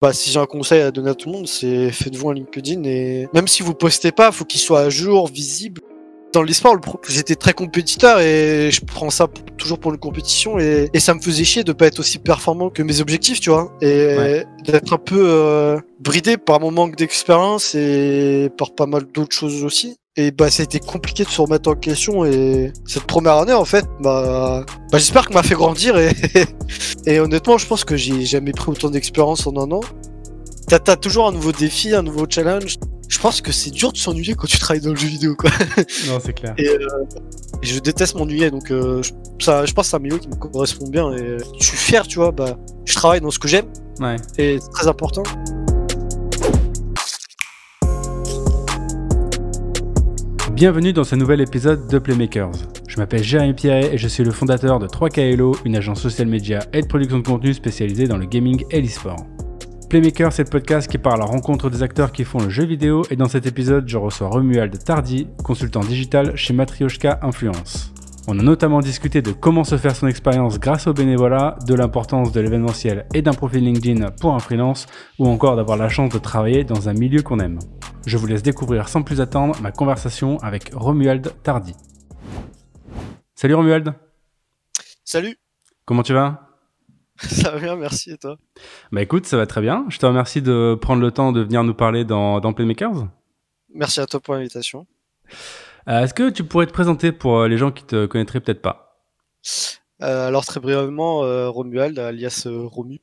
bah, si j'ai un conseil à donner à tout le monde, c'est faites-vous un LinkedIn et même si vous postez pas, faut qu'il soit à jour, visible. Dans l'e-sport, j'étais très compétiteur et je prends ça toujours pour une compétition et, ça me faisait chier de pas être aussi performant que mes objectifs, tu vois, et d'être un peu euh, bridé par mon manque d'expérience et par pas mal d'autres choses aussi. Et bah ça a été compliqué de se remettre en question et cette première année en fait, bah, bah j'espère que m'a fait grandir et, et honnêtement je pense que j'ai jamais pris autant d'expérience en un an. T'as toujours un nouveau défi, un nouveau challenge je pense que c'est dur de s'ennuyer quand tu travailles dans le jeu vidéo, quoi. Non, c'est clair. Et, euh, je déteste m'ennuyer, donc euh, je, ça, je pense que c'est un milieu qui me correspond bien. Et je suis fier, tu vois, bah, je travaille dans ce que j'aime. Ouais. Et c'est très important. Bienvenue dans ce nouvel épisode de Playmakers. Je m'appelle Jérémy Pierret et je suis le fondateur de 3KLO, une agence social media et de production de contenu spécialisée dans le gaming et l'e-sport. Playmaker, c'est le podcast qui parle à la rencontre des acteurs qui font le jeu vidéo et dans cet épisode, je reçois Romuald Tardy, consultant digital chez Matryoshka Influence. On a notamment discuté de comment se faire son expérience grâce au bénévolat, de l'importance de l'événementiel et d'un profil LinkedIn pour un freelance, ou encore d'avoir la chance de travailler dans un milieu qu'on aime. Je vous laisse découvrir sans plus attendre ma conversation avec Romuald Tardy. Salut Romuald Salut Comment tu vas? Ça va bien, merci et toi? Bah écoute, ça va très bien. Je te remercie de prendre le temps de venir nous parler dans, dans Playmakers. Merci à toi pour l'invitation. Euh, est-ce que tu pourrais te présenter pour euh, les gens qui te connaîtraient peut-être pas? Euh, Alors très brièvement, Romuald, alias Romu,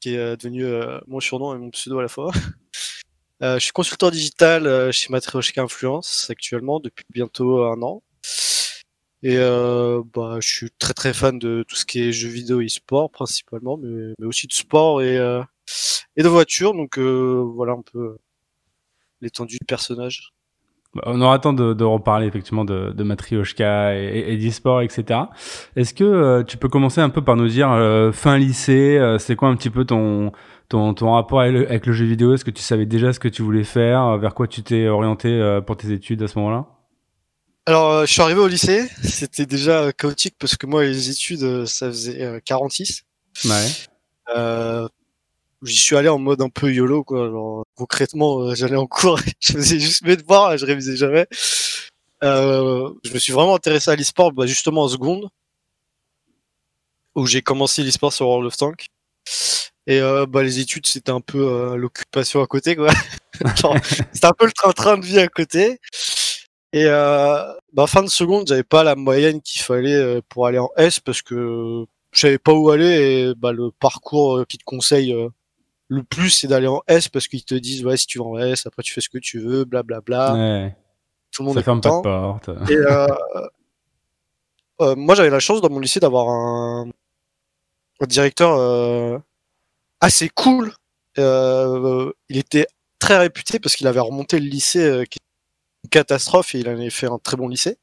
qui est devenu mon surnom et mon pseudo à la fois. je suis consultant digital chez Matryoshka Influence actuellement depuis bientôt un an. Et bah, je suis très très fan de tout ce qui est jeux vidéo et sport principalement, mais, aussi de sport et, et de voiture. Donc voilà un peu l'étendue du personnage. Bah, on aura temps de, de reparler effectivement de, de Matryoshka et, et d'e-sport, etc. Est-ce que euh, tu peux commencer un peu par nous dire euh, fin lycée, euh, c'est quoi un petit peu ton, ton, ton rapport avec le, avec le jeu vidéo? Est-ce que tu savais déjà ce que tu voulais faire? Vers quoi tu t'es orienté pour tes études à ce moment-là? Alors, euh, je suis arrivé au lycée, c'était déjà chaotique parce que moi, les études, euh, ça faisait 46. Euh, ouais. Euh, J'y suis allé en mode un peu YOLO, quoi. Genre, concrètement, j'allais en cours, je faisais juste mes devoirs je révisais jamais. Euh, je me suis vraiment intéressé à l'e-sport, bah, justement en seconde, où j'ai commencé l'e-sport sur World of Tanks. Et euh, bah, les études, c'était un peu l'occupation à côté, quoi. c'était un peu le train-train de vie à côté. Et euh, bah, fin de seconde, j'avais pas la moyenne qu'il fallait euh, pour aller en S parce que je savais pas où aller et bah, le parcours euh, qui te conseille euh, le plus c'est d'aller en S parce qu'ils te disent ouais si tu vas en S après tu fais ce que tu veux blablabla. Ouais. Tout le monde Ça est ferme pas de porte. Et euh, euh, moi j'avais la chance dans mon lycée d'avoir un, un directeur euh, assez cool. Euh, il était très réputé parce qu'il avait remonté le lycée euh, qui catastrophe et il avait fait un très bon lycée.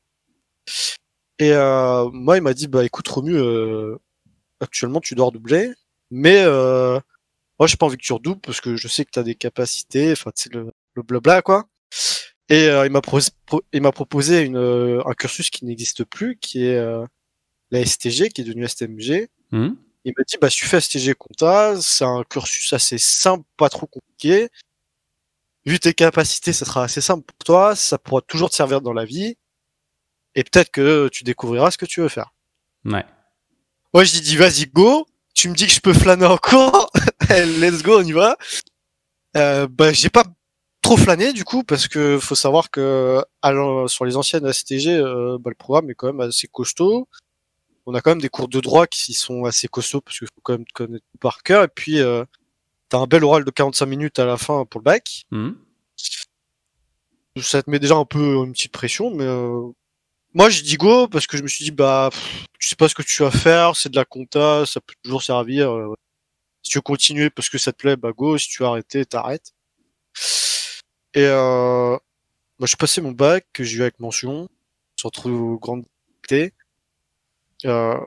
Et euh, moi, il m'a dit bah écoute Romu, euh, actuellement tu dois redoubler, mais euh, moi j'ai pas envie que tu redoubles parce que je sais que tu as des capacités, enfin tu sais le, le blabla quoi. Et euh, il m'a pro- pro- il m'a proposé une, euh, un cursus qui n'existe plus, qui est euh, la STG, qui est devenue STMG. Hmm Il m'a dit bah si tu fais STG compta, c'est un cursus assez simple, pas trop compliqué. Vu tes capacités, ça sera assez simple pour toi, ça pourra toujours te servir dans la vie. Et peut-être que tu découvriras ce que tu veux faire. ouais. Moi, je lui dis, vas-y, go. Tu me dis que je peux flâner en cours. Let's go, on y va. Euh, bah, j'ai pas trop flâné, du coup, parce que faut savoir que, allant sur les anciennes STG, euh, bah, le programme est quand même assez costaud. On a quand même des cours de droit qui sont assez costauds, parce qu'il faut quand même te connaître par cœur. Et puis, euh, t'as un bel oral de 45 minutes à la fin pour le bac. Hmm ça te met déjà un peu une petite pression, mais euh, moi je dis go parce que je me suis dit bah pff, tu sais pas ce que tu vas faire, c'est de la compta, ça peut toujours servir. Si tu veux continuer parce que ça te plaît, bah go. Si tu veux arrêter, t'arrêtes. Et euh, bah, je passais mon bac que j'ai eu avec mention, sans trop grande difficulté. Euh,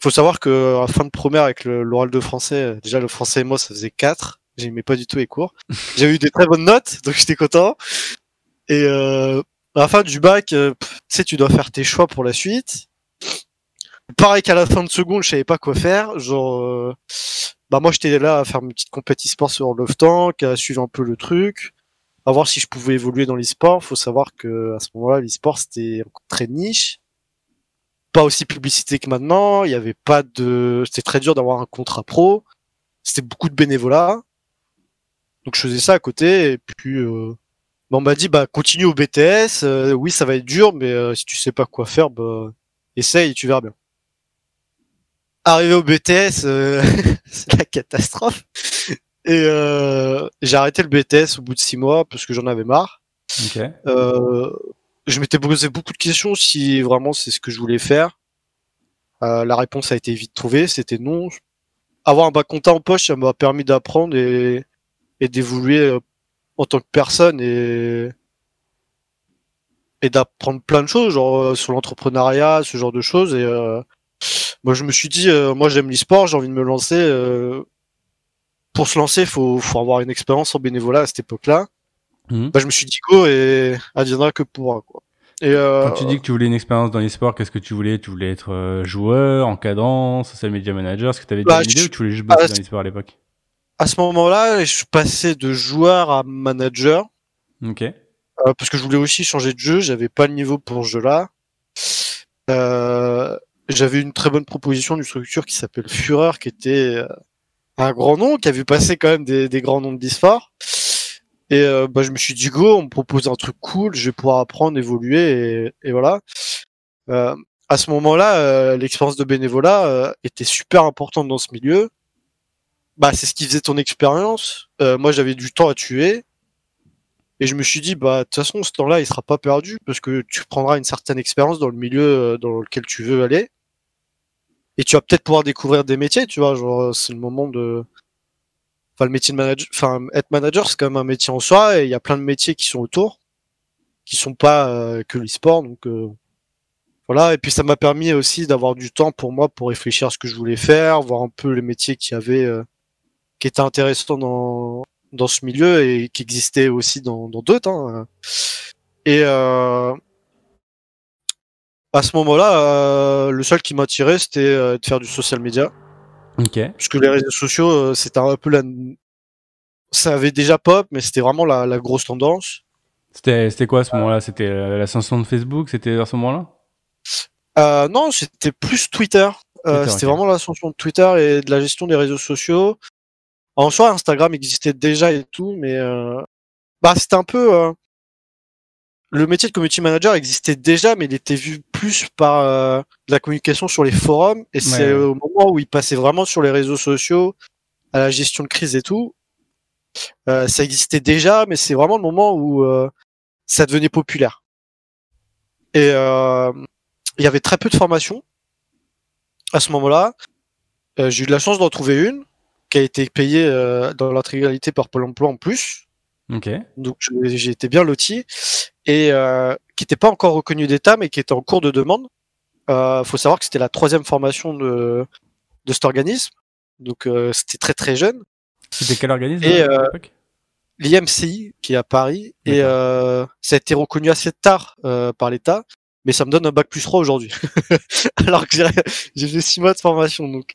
faut savoir que à la fin de première avec l'oral de français, déjà le français et moi ça faisait 4 J'aimais pas du tout les cours. J'ai eu des très bonnes notes, donc j'étais content. Et euh, à la fin du bac, euh, tu sais, tu dois faire tes choix pour la suite. Pareil qu'à la fin de seconde, je savais pas quoi faire. Genre, euh, bah moi j'étais là à faire une petite compétition sur Love Tank, à suivre un peu le truc, à voir si je pouvais évoluer dans l'e-sport. Faut savoir que à ce moment-là, l'e-sport c'était très niche, pas aussi publicité que maintenant. Il y avait pas de, c'était très dur d'avoir un contrat pro. C'était beaucoup de bénévolat. Donc je faisais ça à côté et puis euh, bah, on m'a dit bah continue au BTS. Euh, oui, ça va être dur, mais euh, si tu sais pas quoi faire, bah essaye, tu verras bien. Arrivé au BTS, euh, c'est la catastrophe. Et j'ai arrêté le BTS au bout de six mois parce que j'en avais marre. Ok. je m'étais posé beaucoup de questions si vraiment c'est ce que je voulais faire. la réponse a été vite trouvée, c'était non. Avoir un bac compta en poche, ça m'a permis d'apprendre et et d'évoluer euh, en tant que personne et et d'apprendre plein de choses genre euh, sur l'entrepreneuriat ce genre de choses et euh, moi je me suis dit moi j'aime l'e-sport j'ai envie de me lancer pour se lancer faut faut avoir une expérience en bénévolat à cette époque là Mhm. bah, je me suis dit go et adviendra que pourra quoi et Quand tu dis que tu voulais une expérience dans l'e-sport, qu'est-ce que tu voulais? Tu voulais être euh, joueur, encadrant, social media manager? Est-ce que tu avais Bah, déjà une idée je- ou tu voulais juste bosser ah, dans l'e-sport à l'époque? À ce moment-là je suis passé de joueur à manager Ok. Euh, parce que je voulais aussi changer de jeu, j'avais pas le niveau pour ce jeu-là. Euh, j'avais une très bonne proposition d'une structure qui s'appelle Führer, qui était euh, un grand nom, qui a vu passer quand même des, des grands noms de. Et euh, bah, je me suis dit go, on me propose un truc cool, je vais pouvoir apprendre, évoluer, et, et voilà. Euh, à ce moment-là, euh, l'expérience de bénévolat euh, était super importante dans ce milieu. Bah, c'est ce qui faisait ton expérience. Euh, moi, j'avais du temps à tuer. Et je me suis dit, bah, de toute façon, ce temps-là, il sera pas perdu parce que tu prendras une certaine expérience dans le milieu dans lequel tu veux aller. Et tu vas peut-être pouvoir découvrir des métiers, tu vois, genre, euh, c'est le moment de, enfin, le métier de manager, enfin, être manager, c'est quand même un métier en soi et il y a plein de métiers qui sont autour, qui sont pas euh, que l'e-sport, donc, euh, voilà. Et puis, ça m'a permis aussi d'avoir du temps pour moi pour réfléchir à ce que je voulais faire, voir un peu les métiers qui avaient, euh, qui étaient intéressants dans, dans ce milieu et qui existait aussi dans dans d'autres. Hein. Et euh, à ce moment-là, euh, le seul qui m'attirait, c'était euh, de faire du social media, Ok. puisque les réseaux sociaux, euh, c'était un peu la, ça avait déjà pop, mais c'était vraiment la, la grosse tendance. C'était quoi à ce moment-là? C'était l'ascension de Facebook C'était à ce moment-là? Non, c'était plus Twitter. Twitter, c'était vraiment l'ascension de Twitter et de la gestion des réseaux sociaux. En soi, Instagram existait déjà et tout, mais bah c'était un peu le métier de community manager existait déjà, mais il était vu plus par euh, la communication sur les forums. Et c'est Ouais, au moment où il passait vraiment sur les réseaux sociaux, à la gestion de crise et tout. Euh, ça existait déjà, mais c'est vraiment le moment où euh, ça devenait populaire. Et euh, il y avait très peu de formations à ce moment-là. Euh, j'ai eu de la chance d'en trouver une qui a été payée euh, dans l'intégralité par Pôle Emploi en plus. Ok. Donc j'ai été bien loti et euh, qui n'était pas encore reconnue d'État, mais qui était en cours de demande. Euh, faut savoir que c'était la troisième formation de de cet organisme, donc euh, c'était très très jeune. C'était quel organisme Et, à euh, l'époque? L'IMCI qui est à Paris et euh, ça a été reconnu assez tard euh, par l'État, mais ça me donne un bac plus 3 aujourd'hui. Alors que j'ai fait six mois de formation, donc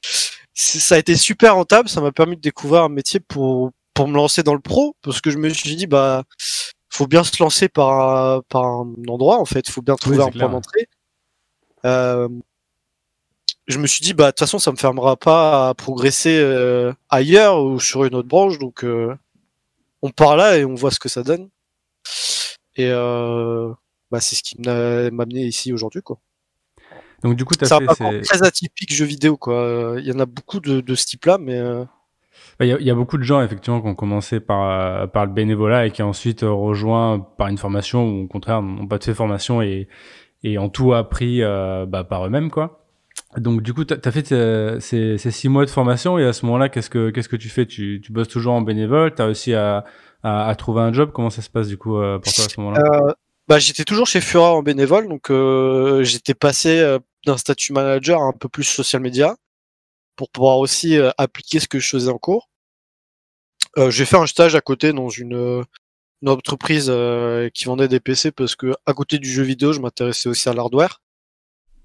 ça a été super rentable. Ça m'a permis de découvrir un métier pour pour me lancer dans le pro, parce que je me suis dit bah faut bien se lancer par un, par un endroit en fait, faut bien trouver c'est un clair, point d'entrée. Euh, je me suis dit bah de toute façon ça me fermera pas à progresser euh, ailleurs ou sur une autre branche, donc euh, on part là et on voit ce que ça donne. Et bah, c'est ce qui m'a amené ici aujourd'hui quoi. Donc du coup, tu C'est as un fait parcours ces... très atypique jeu vidéo quoi. Il y en a beaucoup de, de ce type-là, mais Il y, y a beaucoup de gens effectivement qui ont commencé par, euh, par le bénévolat et qui ensuite euh, rejoint par une formation ou au contraire n'ont pas fait formation et, et ont tout appris euh, bah, par eux-mêmes quoi. Donc du coup, tu as fait euh, ces, ces six mois de formation et à ce moment-là, qu'est-ce que qu'est-ce que tu fais? Tu, tu bosses toujours en bénévole? Tu as réussi à, à, à trouver un job? Comment ça se passe du coup pour toi à ce moment-là? Bah, j'étais toujours chez Fura en bénévole, donc j'étais passé d'un statut manager à un peu plus social media pour pouvoir aussi euh, appliquer ce que je faisais en cours. Euh, j'ai fait un stage à côté dans une, euh, une entreprise qui vendait des PC parce que à côté du jeu vidéo, je m'intéressais aussi à l'hardware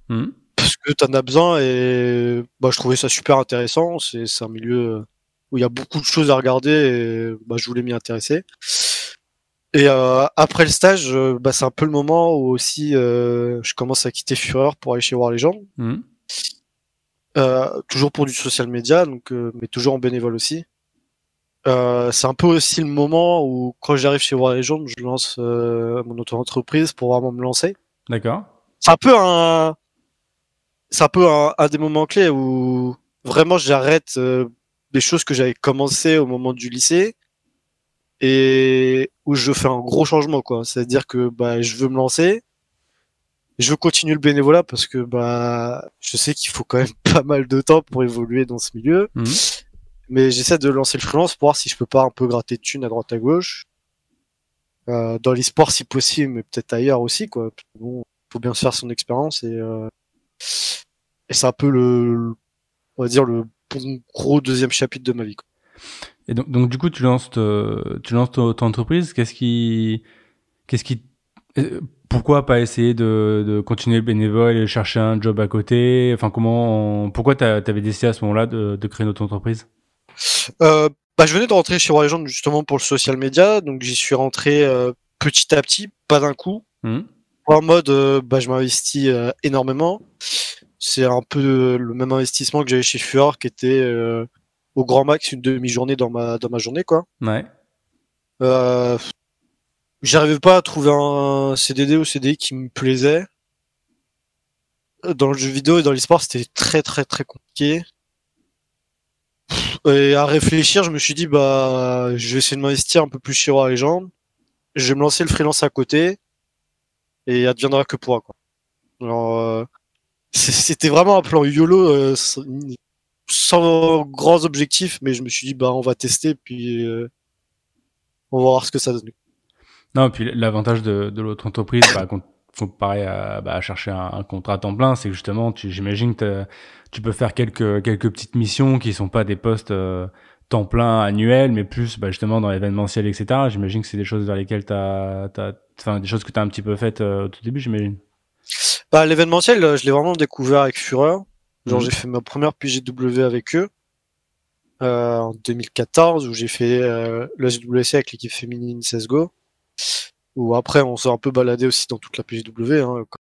Mhm. parce que t'en as besoin et bah, je trouvais ça super intéressant. C'est un milieu où il y a beaucoup de choses à regarder et bah, je voulais m'y intéresser. Et euh, après le stage, bah, c'est un peu le moment où aussi euh, je commence à quitter Fureur pour aller chez War Legend. Mhm. Euh, toujours pour du social media, donc, euh, mais toujours en bénévole aussi. Euh, c'est un peu aussi le moment où, quand j'arrive chez War Legend, je lance euh, mon auto-entreprise pour vraiment me lancer. D'accord. C'est un peu un, c'est un peu un, un des moments clés où vraiment j'arrête euh, des choses que j'avais commencé au moment du lycée et où je fais un gros changement, quoi. C'est-à-dire que bah, je veux me lancer, je veux continuer le bénévolat parce que bah je sais qu'il faut quand même pas mal de temps pour évoluer dans ce milieu. Mhm. Mais j'essaie de lancer le freelance pour voir si je peux pas un peu gratter de thunes à droite à gauche. Euh, dans l'e-sport si possible, mais peut-être ailleurs aussi quoi. Bon, faut bien se faire son expérience et euh, et c'est un peu le, on va dire le bon gros deuxième chapitre de ma vie. Quoi. Et donc, donc du coup, tu lances, te- tu lances ton, ton entreprise. Qu'est-ce qui, qu'est-ce qui, euh, pourquoi pas essayer de, de continuer le bénévole et chercher un job à côté? Enfin, comment, on- pourquoi t'as- t'avais décidé à ce moment-là de, de créer notre entreprise? Euh, bah, je venais de rentrer chez Legend justement pour le social media, donc j'y suis rentré euh, petit à petit, pas d'un coup. Mhm. En mode, euh, bah, je m'investis énormément. C'est un peu le même investissement que j'avais chez Furor, qui était au grand max une demi-journée dans ma dans ma journée, quoi. Ouais. Euh, J'arrivais pas à trouver un CDD ou CDI qui me plaisait. Dans le jeu vidéo et dans l'e-sport, c'était très très très compliqué. Et à réfléchir, je me suis dit bah je vais essayer de m'investir un peu plus chez War Legend. Je vais me lancer le freelance à côté et adviendra que pourra quoi. Alors euh, c'était vraiment un plan YOLO euh, sans, sans grands objectifs, mais je me suis dit bah on va tester puis euh, on va voir ce que ça donne. Non, et puis l'avantage de, de l'autre entreprise, bah, comparé à, bah, à chercher un, un contrat à temps plein, c'est que justement, tu, j'imagine que tu peux faire quelques, quelques petites missions qui sont pas des postes euh, temps plein annuels, mais plus bah, justement dans l'événementiel, etc. J'imagine que c'est des choses vers lesquelles t'as, t'as, enfin, des choses que tu as un petit peu faites euh, au tout début, j'imagine. Bah, l'événementiel, euh, je l'ai vraiment découvert avec Fureur. Genre, Mhm. j'ai fait ma première PGW avec eux euh, en 2014, où j'ai fait euh, le SWC avec l'équipe féminine CSGO. Où après, on s'est un peu baladé aussi dans toute la PGW, hein, comme,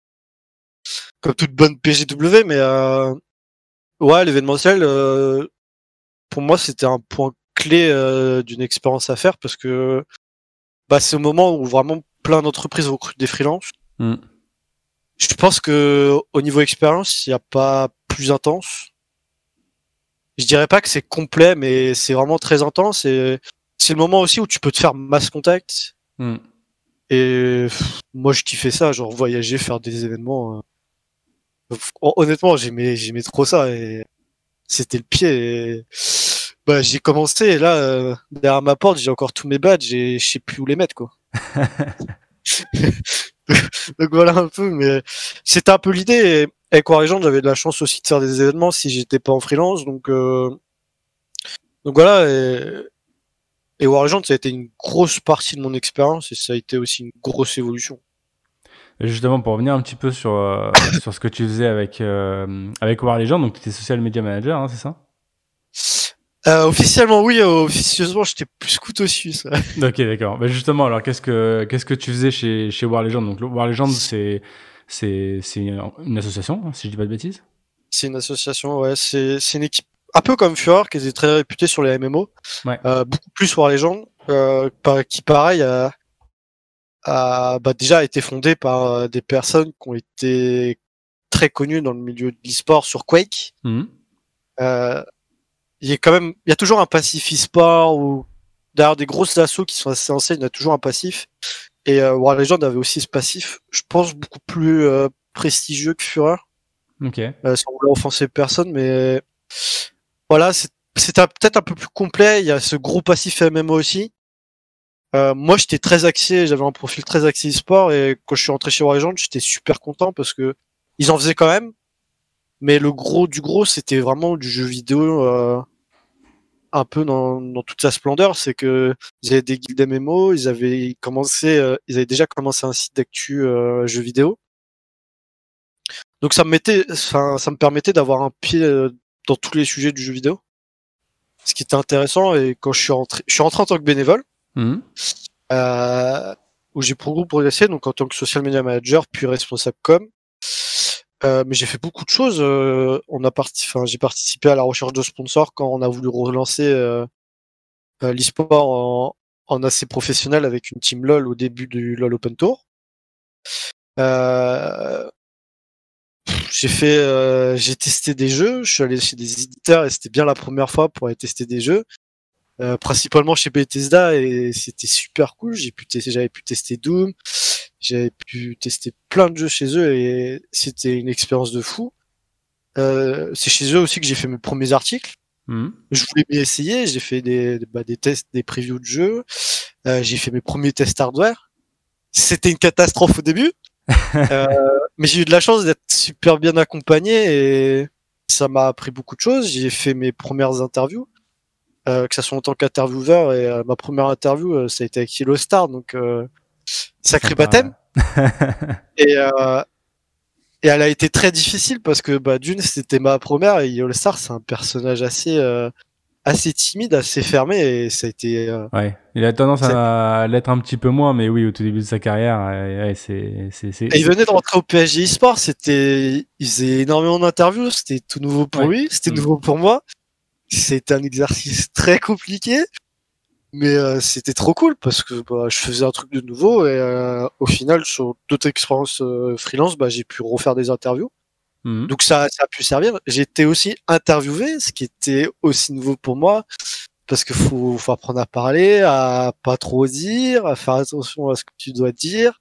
comme toute bonne PGW. Mais euh, ouais, l'événementiel, euh, pour moi, c'était un point clé euh, d'une expérience à faire parce que bah, c'est au moment où vraiment plein d'entreprises recrutent des freelances. Mm. Je pense que au niveau expérience, il n'y a pas plus intense. Je dirais pas que c'est complet, mais c'est vraiment très intense et c'est le moment aussi où tu peux te faire masse contact. Mm. Et pff, moi, je kiffais ça, genre voyager, faire des événements. euh. Hon- Honnêtement, j'aimais, j'aimais trop ça et c'était le pied. Et... Bah, j'ai commencé et là, euh, derrière ma porte, j'ai encore tous mes badges et je sais plus où les mettre, quoi. Donc voilà un peu, mais c'était un peu l'idée. Et avec Legend, j'avais de la chance aussi de faire des événements si j'étais pas en freelance. Donc, euh, donc voilà. Et, et War Legend, ça a été une grosse partie de mon expérience et ça a été aussi une grosse évolution. Et justement, pour revenir un petit peu sur, euh, sur ce que tu faisais avec, euh, avec War Legend, donc tu étais social media manager, hein, c'est ça? Euh, officiellement, oui. euh, officieusement, j'étais plus couteau suisse. Ok, d'accord. Bah justement, alors qu'est-ce que qu'est-ce que tu faisais chez chez War Legend Donc War Legend, c'est c'est c'est une association, hein, si je dis pas de bêtises? C'est une association, ouais. C'est c'est une équipe un peu comme Furor, qui était très réputée sur les MMO. Ouais. Euh, beaucoup plus War Legend, euh, qui pareil a, a bah, déjà été fondée par euh, des personnes qui ont été très connues dans le milieu de l'e-sport sur Quake. Mhm. Euh, il y a quand même, il y a toujours un passif e-sport ou derrière des grosses assos qui sont assez anciennes, il y a toujours un passif. Et euh, War Legend avait aussi ce passif, je pense beaucoup plus euh, prestigieux que Fureur, Ok. euh, sans vouloir offenser personne, mais voilà, c'est- peut-être un peu plus complet. Il y a ce gros passif MMO aussi. Euh, moi, j'étais très axé, j'avais un profil très axé e-sport et quand je suis rentré chez Legend, j'étais super content parce que ils en faisaient quand même. Mais le gros du gros, c'était vraiment du jeu vidéo euh, un peu dans, toute sa splendeur. C'est que ils avaient des guildes MMO, ils avaient commencé, euh, ils avaient déjà commencé un site d'actu jeux vidéo. Donc ça me mettait, ça me permettait d'avoir un pied dans tous les sujets du jeu vidéo. ce qui était intéressant, et quand je suis rentré, je suis rentré en tant que bénévole, Mhm. euh, où j'ai beaucoup progressé, donc en tant que social media manager, puis responsable com. Euh, mais j'ai fait beaucoup de choses. euh, on a parti, enfin, j'ai participé à la recherche de sponsors quand on a voulu relancer euh, euh, l'e-sport en, en assez professionnel avec une team LOL au début du LOL Open Tour. J'ai fait, euh, j'ai testé des jeux. Je suis allé chez des éditeurs et c'était bien la première fois pour aller tester des jeux. Euh, principalement chez Bethesda et c'était super cool. J'ai pu tester, j'avais pu tester Doom, j'avais pu tester plein de jeux chez eux et c'était une expérience de fou. Euh, c'est chez eux aussi que j'ai fait mes premiers articles. Mhm. Je voulais m'y essayer, j'ai fait des, bah, des tests, des previews de jeux, euh, j'ai fait mes premiers tests hardware. C'était une catastrophe au début, euh, mais j'ai eu de la chance d'être super bien accompagné et ça m'a appris beaucoup de choses. J'ai fait mes premières interviews, euh, que ça soit en tant qu'intervieweur et euh, ma première interview, ça a été avec Yellow Star, donc sacré baptême. Et, et elle a été très difficile parce que bah, d'une, c'était ma première et All Star, c'est un personnage assez, assez timide, assez fermé et ça a été. euh, Ouais, il a tendance à l'être un petit peu moins, mais oui, au tout début de sa carrière, ouais, ouais, c'est, il venait de rentrer au PSG eSport, c'était, il faisait énormément d'interviews, c'était tout nouveau pour Ouais. lui, c'était Mm. nouveau pour moi. C'était un exercice très compliqué, mais euh, c'était trop cool parce que bah, je faisais un truc de nouveau et euh, au final, sur d'autres expériences euh, freelance, bah, j'ai pu refaire des interviews. Mhm. Donc ça, ça a pu servir. J'ai été aussi interviewé, ce qui était aussi nouveau pour moi, parce que faut, faut apprendre à parler, à pas trop dire, à faire attention à ce que tu dois dire.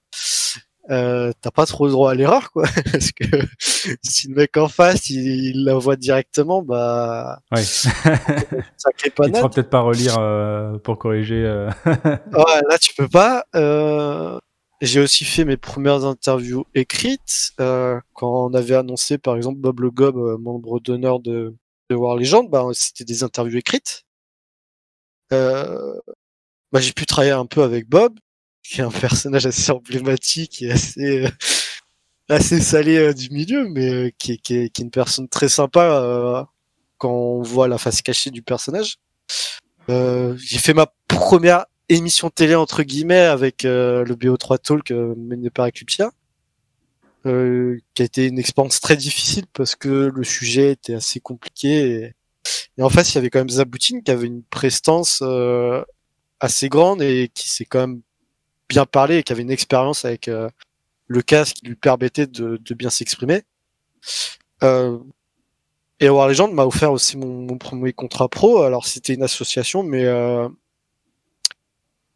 Euh, T'as pas trop le droit à l'erreur, quoi, parce que si le mec en face il, il la voit directement, bah Ouais. ça crée pas il fera peut-être pas relire euh, pour corriger. euh. Ouais, là tu peux pas. Euh, j'ai aussi fait mes premières interviews écrites euh, quand on avait annoncé par exemple Bob Le Gob, euh, membre d'honneur de, War Legend, bah, c'était des interviews écrites. Euh, bah, j'ai pu travailler un peu avec Bob, qui est un personnage assez emblématique et assez euh, assez salé euh, du milieu, mais qui, qui, est, qui est une personne très sympa quand on voit la face cachée du personnage. J'ai fait ma première émission télé entre guillemets avec euh, le BO3 Talk euh, mené par Eclipsia, euh, qui a été une expérience très difficile parce que le sujet était assez compliqué et, et en face il y avait quand même Zaboutine qui avait une prestance euh, assez grande et qui s'est quand même bien parlé et qui avait une expérience avec euh, le casque qui lui permettait de, de bien s'exprimer. Euh, et War Legend m'a offert aussi mon, mon premier contrat pro. Alors c'était une association, mais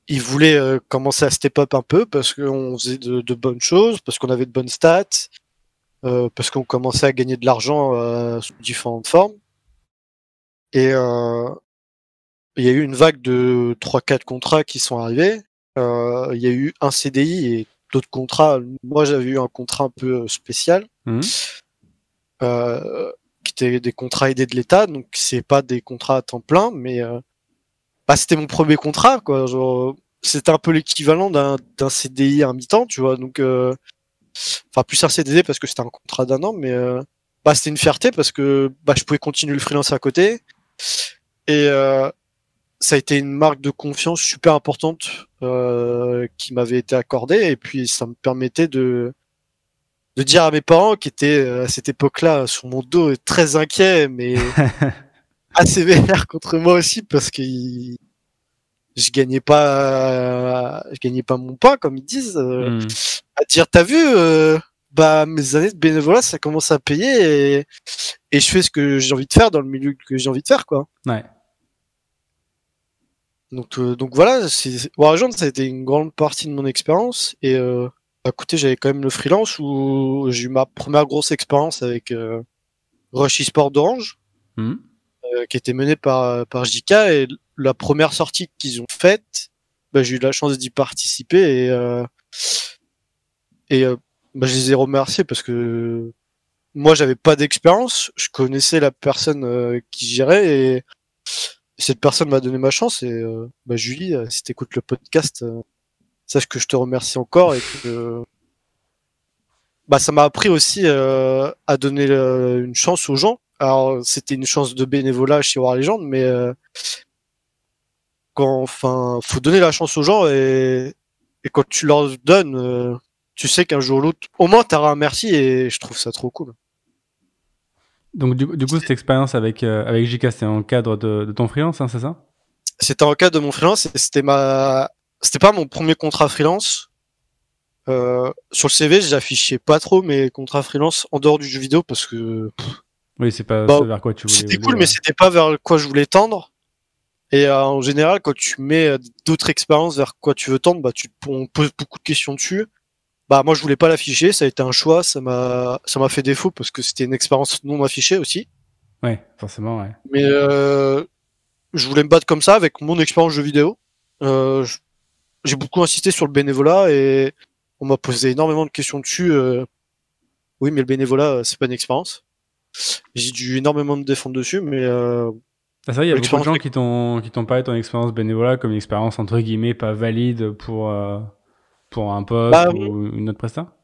ils voulaient euh, commencer à step up un peu parce qu'on faisait de, de bonnes choses, parce qu'on avait de bonnes stats, euh, parce qu'on commençait à gagner de l'argent euh, sous différentes formes. Et euh, il y a eu une vague de 3-4 contrats qui sont arrivés. Euh, il y a eu un CDI et d'autres contrats. Moi, j'avais eu un contrat un peu euh, spécial. Euh, qui étaient des contrats aidés de l'État, donc c'est pas des contrats à temps plein, mais euh, bah, c'était mon premier contrat, quoi. C'était un peu l'équivalent d'un CDI à mi-temps, tu vois. Donc, euh, enfin plus un CDD parce que c'était un contrat d'un an, mais euh, bah c'était une fierté parce que bah je pouvais continuer le freelance à côté et euh, ça a été une marque de confiance super importante euh, qui m'avait été accordée et puis ça me permettait de de dire à mes parents qui étaient euh, à cette époque-là sur mon dos très inquiets mais assez vénères contre moi aussi parce que je gagnais pas je gagnais pas mon pain comme ils disent euh, Mhm. à dire t'as vu euh, bah mes années de bénévolat ça commence à payer et, et je fais ce que j'ai envie de faire dans le milieu que j'ai envie de faire quoi Ouais. donc euh, donc voilà Waragent ça a été une grande partie de mon expérience et euh, à côté j'avais quand même le freelance où j'ai eu ma première grosse expérience avec euh, Rush eSport d'Orange euh, qui était menée par par JK et la première sortie qu'ils ont faite bah, j'ai eu la chance d'y participer et euh, et euh, bah, je les ai remerciés parce que moi j'avais pas d'expérience je connaissais la personne euh, qui gérait et cette personne m'a donné ma chance et euh, bah, Julie euh, si t'écoutes le podcast euh, sache que je te remercie encore et que bah ça m'a appris aussi euh, à donner euh, une chance aux gens alors c'était une chance de bénévolat chez War Legend, mais euh, quand, enfin, faut donner la chance aux gens et, et quand tu leur donnes, euh, tu sais qu'un jour ou l'autre, au moins t'auras un merci et je trouve ça trop cool. Donc du, du coup, cette expérience avec euh, avec JK, c'était en cadre de, de ton freelance, hein, c'est ça? C'était en cadre de mon freelance et c'était ma, c'était pas mon premier contrat freelance. Euh, sur le CV, j'affichais pas trop mes contrats freelance en dehors du jeu vidéo parce que Oui, c'est pas Bah, vers quoi tu voulais. C'était cool, ouais. mais c'était pas vers quoi je voulais tendre. Et euh, en général, quand tu mets euh, d'autres expériences vers quoi tu veux tendre, bah tu on pose beaucoup de questions dessus. Bah moi je voulais pas l'afficher, ça a été un choix, ça m'a ça m'a fait défaut parce que c'était une expérience non affichée aussi. Ouais, forcément, ouais. Mais euh, je voulais me battre comme ça avec mon expérience jeu vidéo. Euh, j'ai beaucoup insisté sur le bénévolat et on m'a posé énormément de questions dessus. oui, mais le bénévolat c'est pas une expérience. J'ai dû énormément me défendre dessus, mais euh, Ah, ça, il y a beaucoup de gens qui t'ont qui t'ont parlé de ton expérience bénévolat comme une expérience entre guillemets pas valide pour euh, pour un poste Bah, ou une autre presta?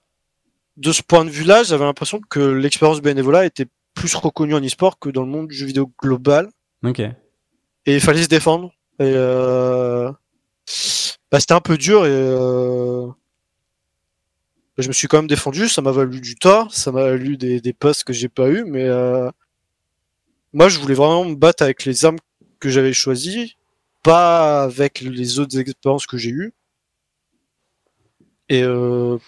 de ce point de vue-là, j'avais l'impression que l'expérience bénévolat était plus reconnue en e-sport que dans le monde du jeu vidéo global. Ok. Et il fallait se défendre. Et euh... bah, c'était un peu dur et euh... je me suis quand même défendu. Ça m'a valu du tort, ça m'a valu des, des postes que j'ai pas eu, mais euh... moi je voulais vraiment me battre avec les armes que j'avais choisies, pas avec les autres expériences que j'ai eues. Et euh...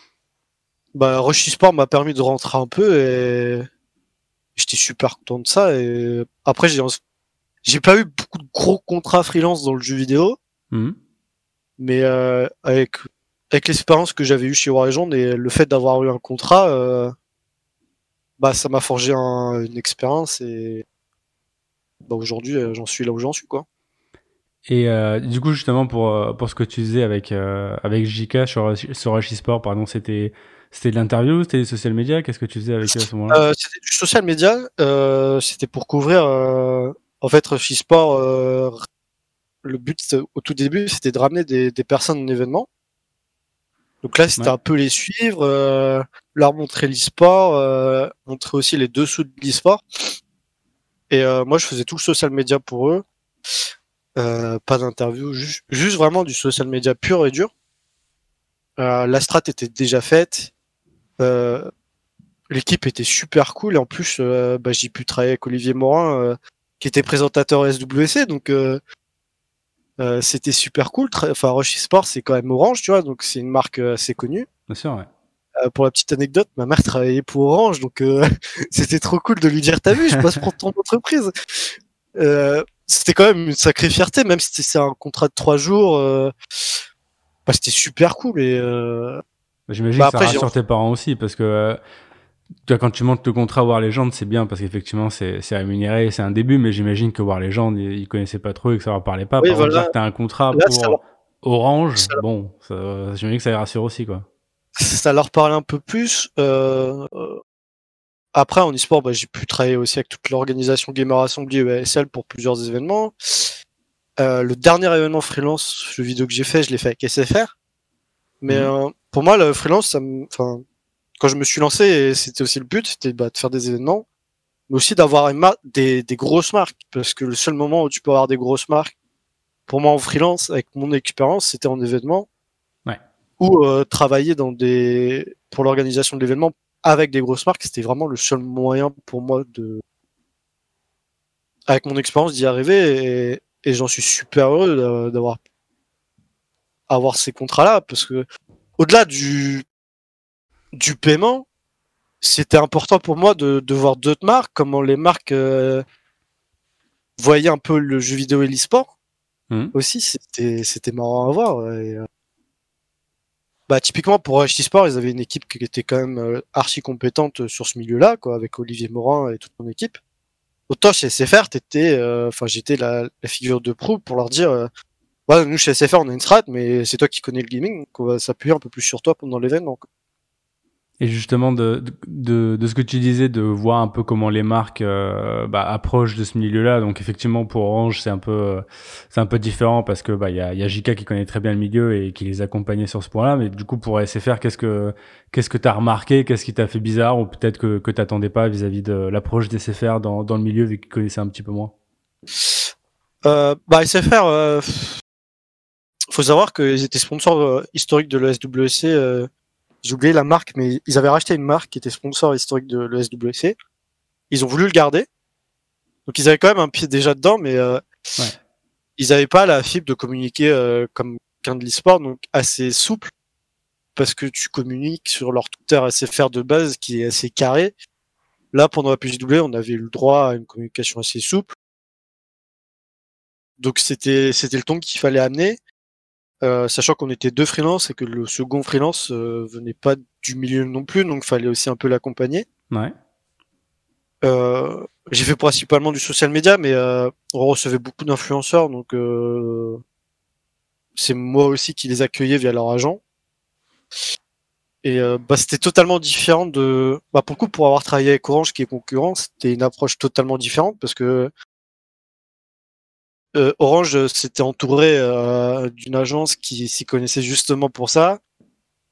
bah, Rush Sport m'a permis de rentrer un peu et j'étais super content de ça. Et après, j'ai j'ai pas eu beaucoup de gros contrats freelance dans le jeu vidéo, Mhm. mais euh, avec avec l'expérience que j'avais eue chez War Legend et le fait d'avoir eu un contrat, euh, bah ça m'a forgé un- une expérience et bah, aujourd'hui euh, j'en suis là où j'en suis quoi. Et euh, du coup, justement, pour, pour ce que tu disais avec, euh, avec JK sur, sur Rush Sport, pardon, c'était, c'était de l'interview, c'était des social media, qu'est-ce que tu faisais avec eux à ce moment-là? Euh, c'était du social media, c'était pour couvrir en fait Rush Sport. le but au tout début c'était de ramener des, des personnes en événement. Donc là c'était Ouais. un peu les suivre, euh, leur montrer l'e-sport, euh, montrer aussi les dessous de l'e-sport. Et euh, moi je faisais tout le social media pour eux. Euh, pas d'interview, juste, juste vraiment du social media pur et dur. Euh, la strat était déjà faite. Euh, l'équipe était super cool et en plus bah, j'ai pu travailler avec Olivier Morin euh, qui était présentateur SWC donc euh, c'était super cool. Enfin Rush Sport c'est quand même Orange tu vois donc c'est une marque euh, assez connue. Bien sûr, ouais. Euh, pour la petite anecdote ma mère travaillait pour Orange donc euh, c'était trop cool de lui dire t'as vu je passe pour ton entreprise. C'était quand même une sacrée fierté même si c'est un contrat de trois jours bah, c'était super cool et J'imagine Bah, que ça rassure tes parents aussi, parce que tu vois, quand tu montes le contrat War Legend, c'est bien, parce qu'effectivement, c'est c'est rémunéré, c'est un début, mais j'imagine que War Legend, ils, connaissaient pas trop et que ça leur parlait pas. Oui, Par voilà. dire que t'as un contrat Là, pour Orange, ça bon, j'imagine que ça les rassure aussi, quoi. ça leur parlait un peu plus. Euh, après, en e-sport, bah, j'ai pu travailler aussi avec toute l'organisation Gamer Assembly et ESL pour plusieurs événements. Euh, le dernier événement freelance jeu vidéo que j'ai fait, je l'ai fait avec SFR. Mais Mhm. euh, pour moi, le freelance, ça me, enfin, quand je me suis lancé, et c'était aussi le but, c'était bah, de faire des événements, mais aussi d'avoir des, des grosses marques, parce que le seul moment où tu peux avoir des grosses marques, pour moi en freelance, avec mon expérience, c'était en événement, Ouais. ou euh, travailler dans des pour l'organisation de l'événement avec des grosses marques, c'était vraiment le seul moyen pour moi de, avec mon expérience, d'y arriver, et, et j'en suis super heureux d'a- d'avoir avoir ces contrats-là, parce que au-delà du du paiement, c'était important pour moi de, de voir d'autres marques, comment les marques euh, voyaient un peu le jeu vidéo et l'e-sport. Mhm. Aussi, c'était c'était marrant à voir. et, euh, bah, typiquement pour HT Sport, ils avaient une équipe qui était quand même euh, archi compétente sur ce milieu-là, quoi, avec Olivier Morin et toute mon équipe. Autant chez SFR, t'étais, euh, enfin, j'étais la, la figure de proue pour leur dire, euh, ouais, nous chez SFR, on a une strat, mais c'est toi qui connais le gaming, donc on va s'appuyer un peu plus sur toi pendant l'événement. quoi. Et justement, de, de, de, ce que tu disais, de voir un peu comment les marques euh, bah, approchent de ce milieu-là. Donc effectivement, pour Orange, c'est un peu, un peu différent parce que bah y a, y a JK qui connaît très bien le milieu et qui les accompagnait sur ce point-là. Mais du coup, pour SFR, qu'est-ce que qu'est-ce que remarqué, qu'est-ce qui t'a fait bizarre ou peut-être que que t'attendais pas vis-à-vis de l'approche des SFR dans dans le milieu vu qu'ils connaissaient un petit peu moins? Euh, bah SFR, euh, faut savoir qu'ils étaient sponsors euh, historiques de l'ESWC. J'ai oublié la marque, mais ils avaient racheté une marque qui était sponsor historique de l'ESWC. Ils ont voulu le garder. Donc ils avaient quand même un pied déjà dedans, mais euh, Ouais. ils n'avaient pas la fibre de communiquer euh, comme qu'un de l'e-sport, donc assez souple, parce que tu communiques sur leur Twitter SFR de base qui est assez carré. Là, pendant la PJW, on avait eu le droit à une communication assez souple. Donc c'était c'était le ton qu'il fallait amener, euh, sachant qu'on était deux freelances et que le second freelance euh, venait pas du milieu non plus, donc fallait aussi un peu l'accompagner. Ouais. Euh, j'ai fait principalement du social media, mais on recevait beaucoup d'influenceurs, donc c'est moi aussi qui les accueillais via leur agent. Et bah, c'était totalement différent de. Bah, pour le coup, pour avoir travaillé avec Orange, qui est concurrent, c'était une approche totalement différente parce que euh, Orange s'était entouré euh, d'une agence qui s'y connaissait justement pour ça,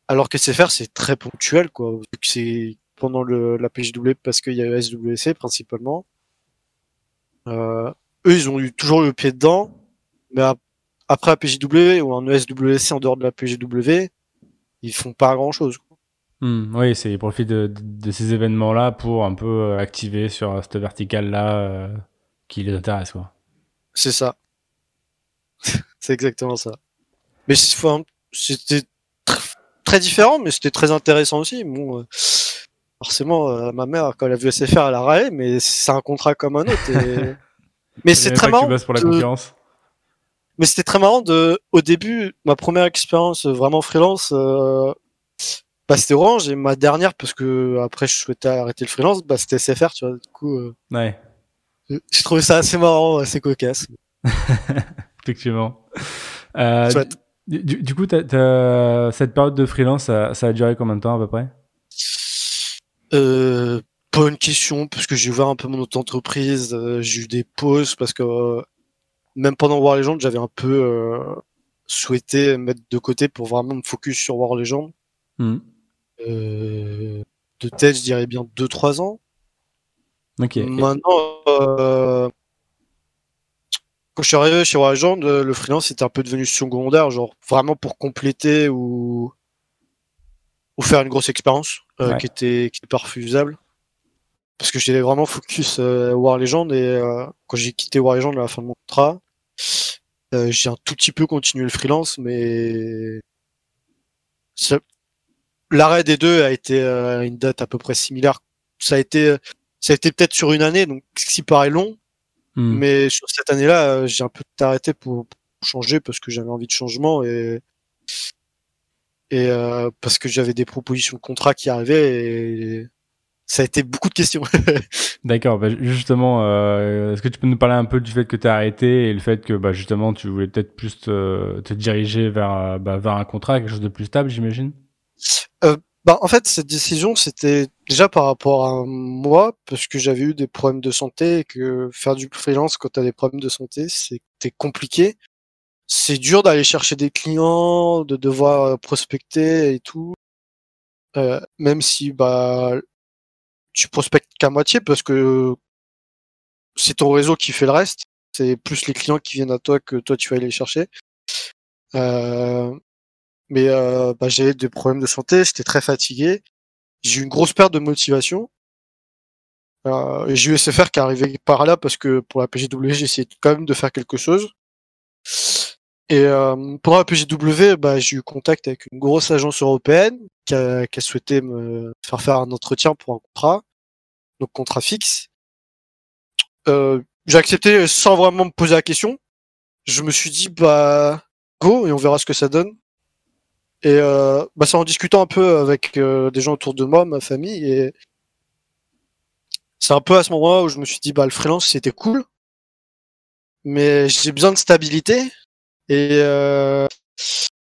alors que SFR c'est très ponctuel, quoi. C'est pendant la PJW parce qu'il y a eu SWC principalement. Euh, eux, ils ont eu toujours le pied dedans, mais ap- après la PJW ou un ESWC en dehors de la PJW, ils font pas grand chose. Hmm, oui, c'est ils profitent de, de, ces événements-là pour un peu activer sur cette verticale-là euh, qui les intéresse, quoi. C'est ça. c'est exactement ça. Mais c'était tr- très différent, mais c'était très intéressant aussi. Bon, euh, forcément, euh, ma mère, quand elle a vu SFR, elle a râlé, mais c'est un contrat comme un autre. et- mais c'est très marrant. Pour la de-. Mais c'était très marrant de, au début, ma première expérience vraiment freelance, euh, bah, c'était Orange, et ma dernière, parce que après je souhaitais arrêter le freelance, bah, c'était SFR, tu vois. Du coup, Ouais, j'ai trouvé ça assez marrant, assez cocasse. effectivement. Euh, du, coup, cette période de freelance, ça, ça a duré combien de temps à peu près? Euh, pas une question, parce que j'ai ouvert un peu mon auto-entreprise, euh, j'ai eu des pauses, parce que euh, même pendant War Legend, j'avais un peu euh, souhaité mettre de côté pour vraiment me focus sur War Legend. Hmm. De tête, je dirais bien 2-3 ans. Ok. Maintenant, quand je suis arrivé chez War Legend, euh, le freelance était un peu devenu secondaire, genre vraiment pour compléter ou, ou faire une grosse expérience euh, Ouais. qui était qui était pas refusable. Parce que j'étais vraiment focus euh, War Legend et euh, quand j'ai quitté War Legend à la fin de mon contrat, euh, j'ai un tout petit peu continué le freelance, mais l'arrêt des deux a été euh, à une date à peu près similaire. Ça a été ça a été peut-être sur une année, donc ce qui paraît long, Hmm. mais sur cette année-là, euh, j'ai un peu arrêté pour, pour changer parce que j'avais envie de changement et et euh, parce que j'avais des propositions de contrat qui arrivaient et ça a été beaucoup de questions. D'accord, bah, justement, euh, est-ce que tu peux nous parler un peu du fait que tu as arrêté et le fait que bah, justement tu voulais peut-être plus te, te diriger vers, euh, bah, vers un contrat, quelque chose de plus stable, j'imagine? Bah, en fait, cette décision, c'était déjà par rapport à moi, parce que j'avais eu des problèmes de santé et que faire du freelance quand tu as des problèmes de santé, c'était compliqué. C'est dur d'aller chercher des clients, de devoir euh, prospecter et tout. Euh, même si bah tu prospectes qu'à moitié parce que c'est ton réseau qui fait le reste. C'est plus les clients qui viennent à toi que toi tu vas aller les chercher. Euh, mais euh, bah, j'ai des problèmes de santé, j'étais très fatigué. J'ai eu une grosse perte de motivation. Euh, j'ai eu SFR qui est arrivé par là parce que pour la PGW, j'ai essayé quand même de faire quelque chose. Et euh, pendant la PGW, bah, j'ai eu contact avec une grosse agence européenne qui a, qui a souhaité me faire faire un entretien pour un contrat, donc contrat fixe. Euh, j'ai accepté sans vraiment me poser la question. Je me suis dit bah go et on verra ce que ça donne. Et euh, bah, c'est en discutant un peu avec euh, des gens autour de moi, ma famille, et c'est un peu à ce moment-là où je me suis dit bah le freelance c'était cool, mais j'ai besoin de stabilité et euh,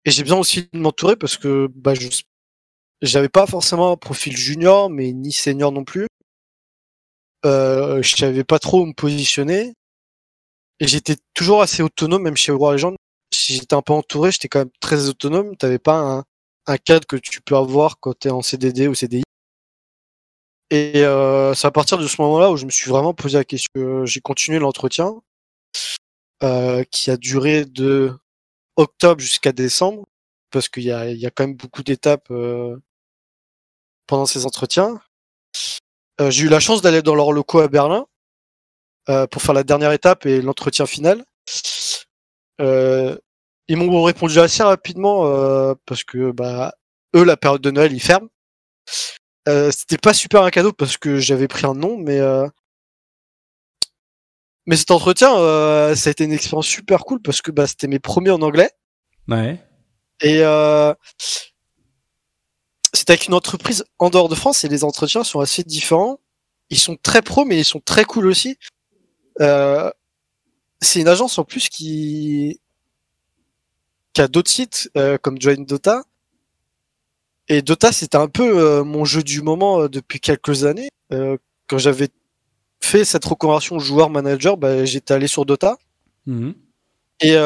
et j'ai besoin aussi de m'entourer parce que bah je j'avais pas forcément un profil junior, mais ni senior non plus. Euh, je savais pas trop où me positionner. Et j'étais toujours assez autonome, même chez War Legend. Si j'étais un peu entouré, j'étais quand même très autonome. T'avais pas un, cadre que tu peux avoir quand t'es en CDD ou CDI. Et euh, c'est à partir de ce moment-là où je me suis vraiment posé la question. J'ai continué l'entretien, euh, qui a duré de octobre jusqu'à décembre, parce qu'il y a, quand même beaucoup d'étapes euh, pendant ces entretiens. J'ai eu la chance d'aller dans leur locaux à Berlin pour faire la dernière étape et l'entretien final. Ils m'ont répondu assez rapidement euh, parce que bah eux la période de Noël ils ferment. Euh, c'était pas super un cadeau parce que j'avais pris un nom, mais euh, mais cet entretien, euh, ça a été une expérience super cool parce que bah, c'était mes premiers en anglais Ouais. et euh, c'était avec une entreprise en dehors de France et les entretiens sont assez différents. Ils sont très pros, mais ils sont très cool aussi. Euh, c'est une agence en plus qui qui a d'autres sites euh, comme Join Dota. Et Dota, c'était un peu euh, mon jeu du moment euh, depuis quelques années. Quand j'avais fait cette reconversion joueur-manager, bah, j'étais allé sur Dota. Mhm. Et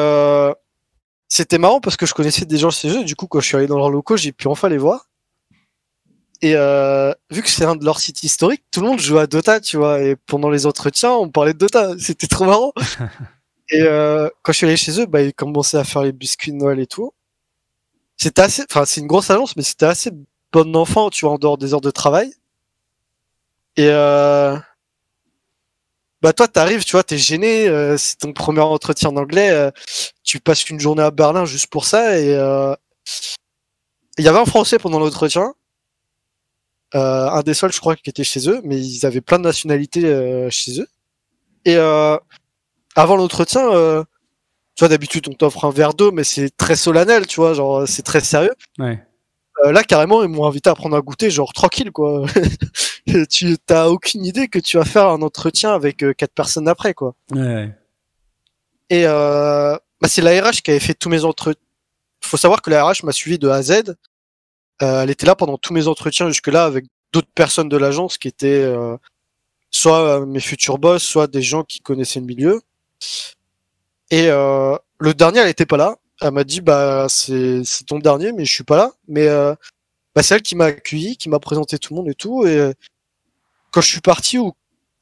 c'était marrant parce que je connaissais des gens chez eux. Du coup, quand je suis allé dans leurs locaux, j'ai pu enfin les voir. Et euh, vu que c'est un de leurs sites historiques, tout le monde joue à Dota, tu vois. Et pendant les entretiens, on parlait de Dota. C'était trop marrant. et euh, quand je suis allé chez eux, bah, ils commençaient à faire les biscuits de Noël et tout. C'était assez, enfin, c'est une grosse agence, mais c'était assez bon enfant, tu vois, en dehors des heures de travail. Et euh, bah toi, t'arrives, tu vois, t'es gêné, euh, c'est ton premier entretien en anglais, euh, tu passes une journée à Berlin juste pour ça, et euh, il y avait un Français pendant l'entretien, euh, un des seuls, je crois, qui était chez eux, mais ils avaient plein de nationalités chez eux. Et euh, avant l'entretien, euh, tu vois, d'habitude, on t'offre un verre d'eau, mais c'est très solennel, tu vois, genre, c'est très sérieux. Ouais. Euh, là, carrément, ils m'ont invité à prendre un goûter, genre tranquille, quoi. tu t'as aucune idée que tu vas faire un entretien avec euh, quatre personnes après, quoi. Ouais. Et euh, bah, c'est la RH qui avait fait tous mes entretiens. Faut savoir que la RH m'a suivi de A à Z. Euh, elle était là pendant tous mes entretiens jusque-là avec d'autres personnes de l'agence qui étaient euh, soit mes futurs boss, soit des gens qui connaissaient le milieu. Et euh, le dernier, elle était pas là. Elle m'a dit bah c'est ton dernier, mais je suis pas là. Mais euh, bah, c'est elle qui m'a accueilli, qui m'a présenté tout le monde et tout. Et euh, quand je suis parti ou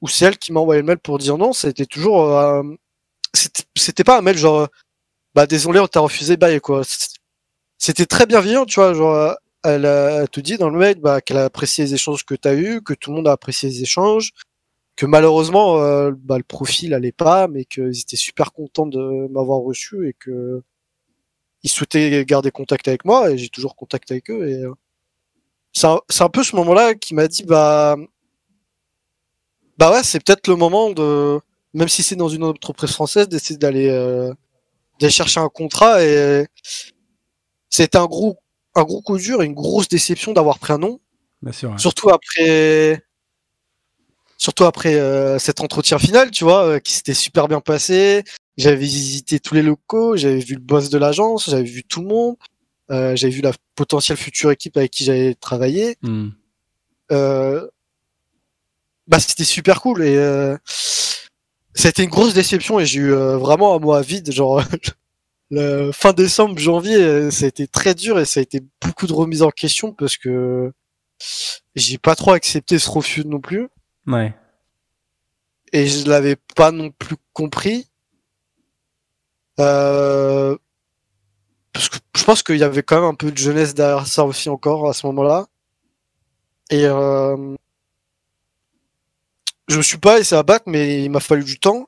ou c'est elle qui m'a envoyé le mail pour dire non, c'était toujours euh, c'était pas un mail genre euh, bah désolé on t'a refusé bye quoi c'était très bienveillant tu vois genre euh, elle, a- elle te dit dans le mail bah, qu'elle a apprécié les échanges que t'as eu que tout le monde a apprécié les échanges que malheureusement euh, bah, le profil allait pas mais qu'ils étaient super contents de m'avoir reçu et que ils souhaitaient garder contact avec moi et j'ai toujours contact avec eux et euh, c'est un, un peu ce moment là qui m'a dit bah bah ouais c'est peut-être le moment de même si c'est dans une entreprise française, d'essayer d'aller euh, d'aller chercher un contrat et c'était un gros un gros coup dur et une grosse déception d'avoir pris un nom, Bien sûr. ouais. surtout après surtout après euh, cet entretien final, tu vois, euh, qui s'était super bien passé. J'avais visité tous les locaux, j'avais vu le boss de l'agence, j'avais vu tout le monde, euh, j'avais vu la potentielle future équipe avec qui j'allais travailler. Mhm. Euh, bah c'était super cool et euh, ça a été une grosse déception et j'ai eu euh, vraiment un mois vide genre le fin décembre janvier euh, ça a été très dur et ça a été beaucoup de remises en question parce que j'ai pas trop accepté ce refus non plus Ouais. et je l'avais pas non plus compris. Euh, parce que je pense qu'il y avait quand même un peu de jeunesse derrière ça aussi encore à ce moment-là. Et euh, je me suis pas laissé abattre mais il m'a fallu du temps.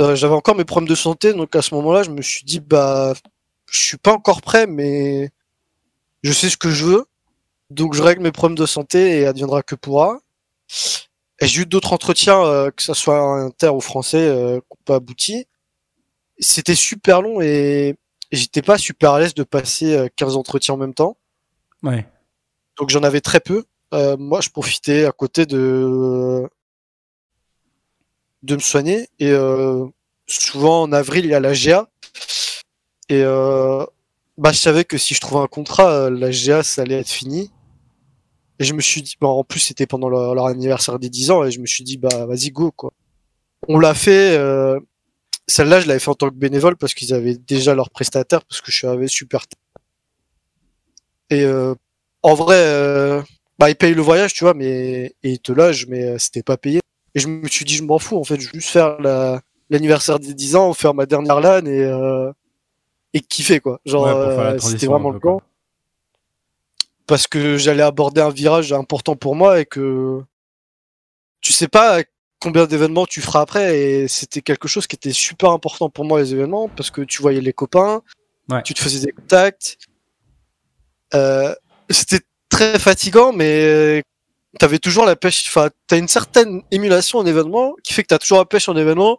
Euh, j'avais encore mes problèmes de santé donc à ce moment-là je me suis dit bah je suis pas encore prêt mais je sais ce que je veux. Donc je règle mes problèmes de santé et adviendra que pourra et j'ai eu d'autres entretiens, euh, que ce soit inter ou français, euh, qui n'ont pas abouti. C'était super long et, et j'étais pas super à l'aise de passer euh, 15 entretiens en même temps. Ouais. Donc j'en avais très peu. Euh, moi, je profitais à côté de de me soigner et euh, souvent en avril il y a la GA et euh, bah, je savais que si je trouvais un contrat, euh, la GA, ça allait être fini. Et je me suis dit, bah, en plus, c'était pendant leur, leur anniversaire des 10 ans, et je me suis dit, bah, vas-y, go, quoi. On l'a fait, euh, celle-là, je l'avais fait en tant que bénévole parce qu'ils avaient déjà leur prestataire, parce que je suis arrivé super tard. Et euh, en vrai, euh, bah, ils payent le voyage, tu vois, mais et ils te logent, mais euh, c'était pas payé. Et je me suis dit, je m'en fous, en fait, je veux juste faire la- l'anniversaire des 10 ans, faire ma dernière LAN et, euh, et kiffer, quoi. Genre, Ouais, euh, c'était vraiment le plan. quoi. Parce que j'allais aborder un virage important pour moi et que tu sais pas combien d'événements tu feras après et c'était quelque chose qui était super important pour moi les événements parce que tu voyais les copains, Ouais. tu te faisais des contacts. Euh, c'était très fatigant mais t'avais toujours la pêche, enfin t'as une certaine émulation en événement qui fait que t'as toujours la pêche en événement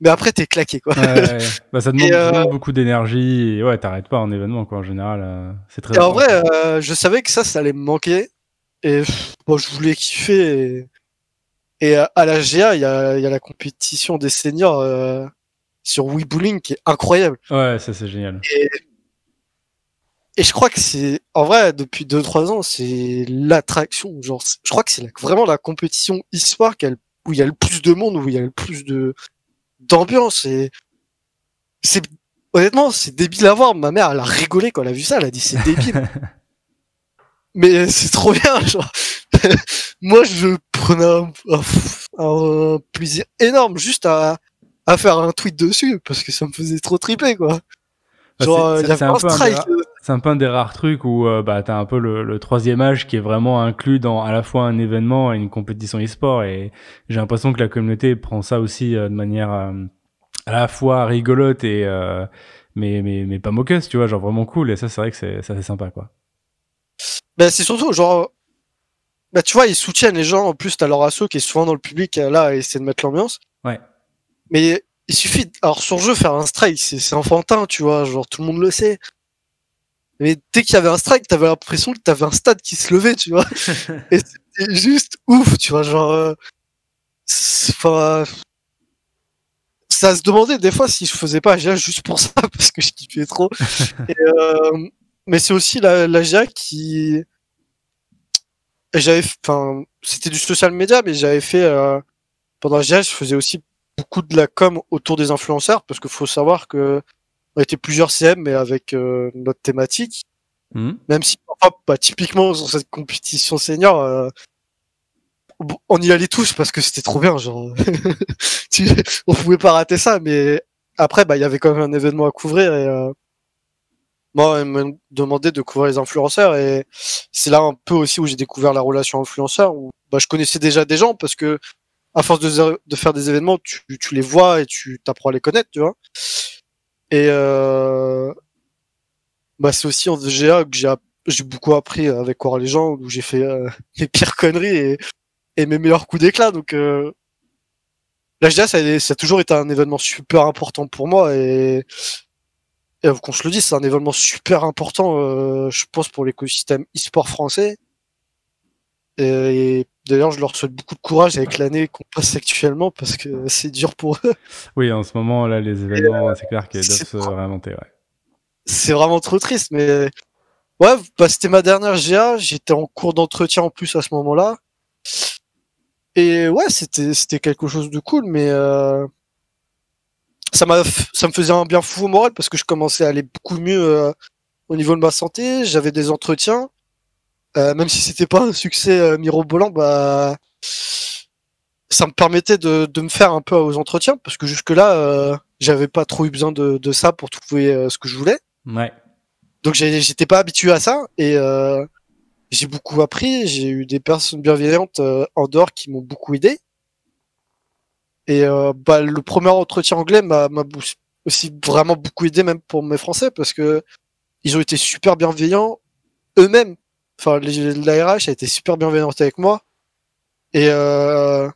mais après t'es claqué quoi. Ouais. Bah, ça demande euh, beaucoup d'énergie. Et ouais, t'arrêtes pas en événement, quoi. En général, euh, c'est très. Et en vrai, euh, je savais que ça, ça allait me manquer. Et bon, je voulais kiffer. Et, et à la GA, il y a, y a la compétition des seniors euh, sur Wii Bowling qui est incroyable. Ouais, ça c'est génial. Et je crois que c'est, en vrai, depuis 2-3 ans, c'est l'attraction. Genre, je crois que c'est vraiment la compétition e-sport où il y a le plus de monde, où il y a le plus de d'ambiance. Et c'est honnêtement, c'est débile à voir. Ma mère, elle a rigolé quand elle a vu ça. Elle a dit c'est débile. mais c'est trop bien. Genre. Moi, je prenais un, un- un plaisir énorme juste à, à faire un tweet dessus parce que ça me faisait trop triper, quoi. Bah, Genre, c'est- il y avait un strike. C'est un peu un des rares trucs où euh, bah, t'as un peu le, le troisième âge qui est vraiment inclus dans à la fois un événement et une compétition e-sport. Et j'ai l'impression que la communauté prend ça aussi euh, de manière euh, à la fois rigolote et euh, mais, mais, mais pas moqueuse, tu vois, genre vraiment cool. Et ça, c'est vrai que c'est c'est sympa, quoi. Bah, c'est surtout, genre, bah, tu vois, ils soutiennent les gens. En plus, t'as leur asso qui est souvent dans le public, là, à essayer de mettre l'ambiance. Ouais. Mais il suffit, alors, sur jeu, faire un strike, c'est enfantin, tu vois, genre, tout le monde le sait. Mais dès qu'il y avait un strike, t'avais l'impression que t'avais un stade qui se levait, tu vois. Et c'était juste ouf, tu vois, genre, euh, enfin, ça se demandait des fois si je faisais pas GA juste pour ça, parce que je kiffais trop. Et, euh, mais c'est aussi la, la GA qui, j'avais, enfin, c'était du social media, mais j'avais fait, euh, pendant la GA, je faisais aussi beaucoup de la com autour des influenceurs, parce qu'il faut savoir que on était plusieurs CM, mais avec euh, notre thématique. Mhm. Même si, bah, typiquement, sur cette compétition senior, euh, on y allait tous parce que c'était trop bien, genre. On pouvait pas rater ça, mais après, bah, il y avait quand même un événement à couvrir et, euh, moi, on me demandait de couvrir les influenceurs et c'est là un peu aussi où j'ai découvert la relation influenceur où, bah, je connaissais déjà des gens parce que, à force de, de faire des événements, tu, tu les vois et tu t'apprends à les connaître, tu vois. Et, euh, bah, c'est aussi en GA que j'ai j'ai beaucoup appris avec War Legend où j'ai fait euh, mes pires conneries et, et mes meilleurs coups d'éclat. Donc euh, la GA, ça, a- ça a toujours été un événement super important pour moi et, et qu'on se le dise, c'est un événement super important, euh, je pense, pour l'écosystème e-sport français. Et, et d'ailleurs, je leur souhaite beaucoup de courage avec l'année qu'on passe actuellement parce que c'est dur pour eux. Oui, en ce moment, là, les événements, c'est clair qu'ils doivent se réinventer, ouais. c'est vraiment trop triste, mais ouais, bah, c'était ma dernière GA. J'étais en cours d'entretien en plus à ce moment-là. Et ouais, c'était c'était quelque chose de cool, mais euh, ça m'a ça me faisait un bien fou au moral parce que je commençais à aller beaucoup mieux euh, au niveau de ma santé. J'avais des entretiens, Euh, même si c'était pas un succès euh, mirobolant, bah ça me permettait de, de me faire un peu aux entretiens parce que jusque là euh, j'avais pas trop eu besoin de, de ça pour trouver euh, ce que je voulais. Ouais. Donc j'étais pas habitué à ça et euh, j'ai beaucoup appris. J'ai eu des personnes bienveillantes euh, en dehors qui m'ont beaucoup aidé. Et euh, bah, le premier entretien anglais m'a aussi vraiment beaucoup aidé même pour mes Français parce que ils ont été super bienveillants eux-mêmes. Enfin, les- la RH a été super bienveillante avec moi et euh,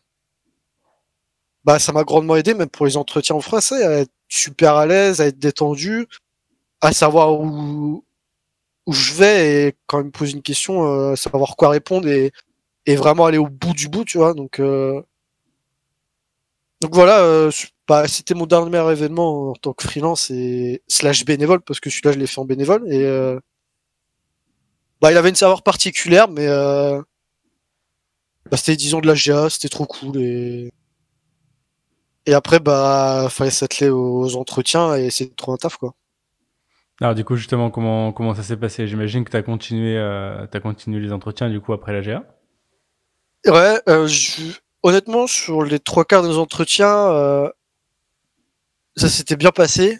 bah ça m'a grandement aidé même pour les entretiens en français à être super à l'aise, à être détendu, à savoir où où je vais et quand ils me posent une question, euh, savoir quoi répondre et, et vraiment aller au bout du bout, tu vois. Donc, euh, donc voilà, euh, bah, c'était mon dernier événement en tant que freelance et slash bénévole parce que celui-là je l'ai fait en bénévole et euh, bah il avait une saveur particulière mais euh, bah, c'était disons de la GA, c'était trop cool et et après bah fallait s'atteler aux entretiens et c'est trop un taf quoi. Alors du coup justement comment comment ça s'est passé? J'imagine que tu as continué euh, as continué les entretiens du coup après la GA. Ouais, euh, je honnêtement, sur les trois quarts des entretiens, euh, ça s'était bien passé.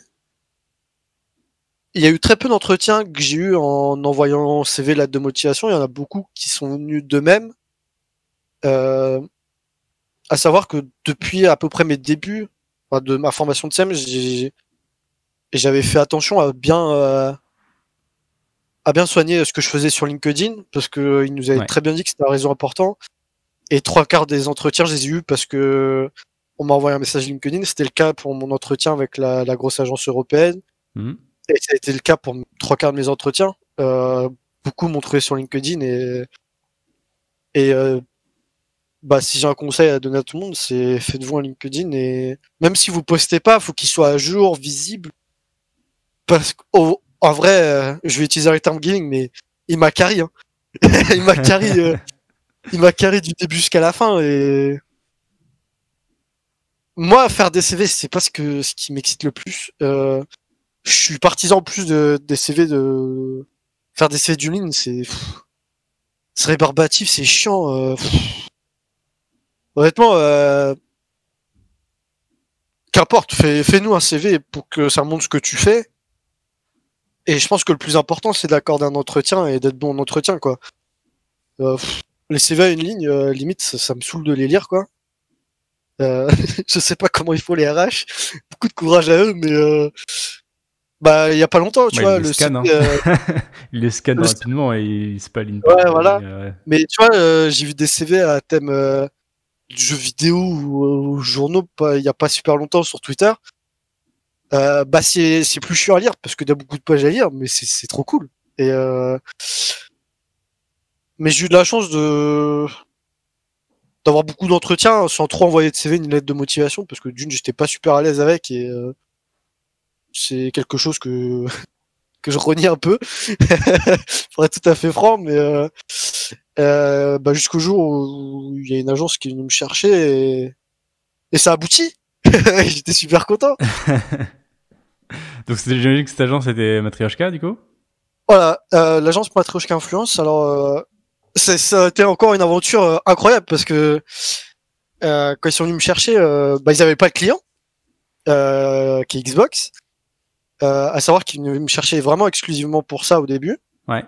Il y a eu très peu d'entretiens que j'ai eu en envoyant CV lettre de motivation. Il y en a beaucoup qui sont venus d'eux-mêmes. Euh, à savoir que depuis à peu près mes débuts de ma formation de SEM, j'avais fait attention à bien euh, à bien soigner ce que je faisais sur LinkedIn parce que il nous avait très bien dit que c'était un réseau important et trois quarts des entretiens, je les ai eus parce que on m'a envoyé un message LinkedIn. C'était le cas pour mon entretien avec la, grosse agence européenne. Mhm. Été le cas pour trois quarts de mes entretiens. Euh, beaucoup m'ont trouvé sur LinkedIn et et euh, bah si j'ai un conseil à donner à tout le monde, c'est faites-vous un LinkedIn et même si vous postez pas, faut qu'il soit à jour, visible. Parce qu'en vrai, euh, je vais utiliser le terme gaming, mais il m'a carré. Hein. il m'a carré il m'a carré du début jusqu'à la fin et moi faire des CV c'est pas ce que ce qui m'excite le plus. Je suis partisan plus de des CV de faire des CV d'une ligne c'est c'est rébarbatif c'est chiant. Euh, Honnêtement euh... qu'importe fais fais-nous un CV pour que ça montre ce que tu fais. Et je pense que le plus important c'est d'accorder un entretien et d'être bon en entretien quoi. Euh, les CV à une ligne, euh, limite, ça, me saoule de les lire, quoi. Euh, je sais pas comment il faut les RH. Beaucoup de courage à eux, mais euh, bah il y a pas longtemps, tu vois, le scan, hein. il les scanne rapidement et il se paline pas. Ouais, voilà. Mais tu vois, j'ai vu des CV à thème du jeu vidéo ou, journaux il y a pas super longtemps sur Twitter. bah c'est c'est plus chiant à lire parce que y a beaucoup de pages à lire, mais c'est trop cool. Et mais j'ai eu de la chance de d'avoir beaucoup d'entretiens sans trop envoyer de CV ni lettre de motivation parce que d'une j'étais pas super à l'aise avec et euh, c'est quelque chose que que je renie un peu. Pour être tout à fait franc mais euh, euh, bah, jusqu'au jour où il y a une agence qui est venue me chercher et, et ça aboutit. J'étais super content. Donc j'imagine que cette agence était Matryoshka du coup? Voilà l'agence Matryoshka Influence alors ça a été encore une aventure euh, incroyable parce que euh, quand ils sont venus me chercher, euh, bah, ils n'avaient pas de client euh, qui est Xbox. Euh, à savoir venaient me chercher vraiment exclusivement pour ça au début. Ouais.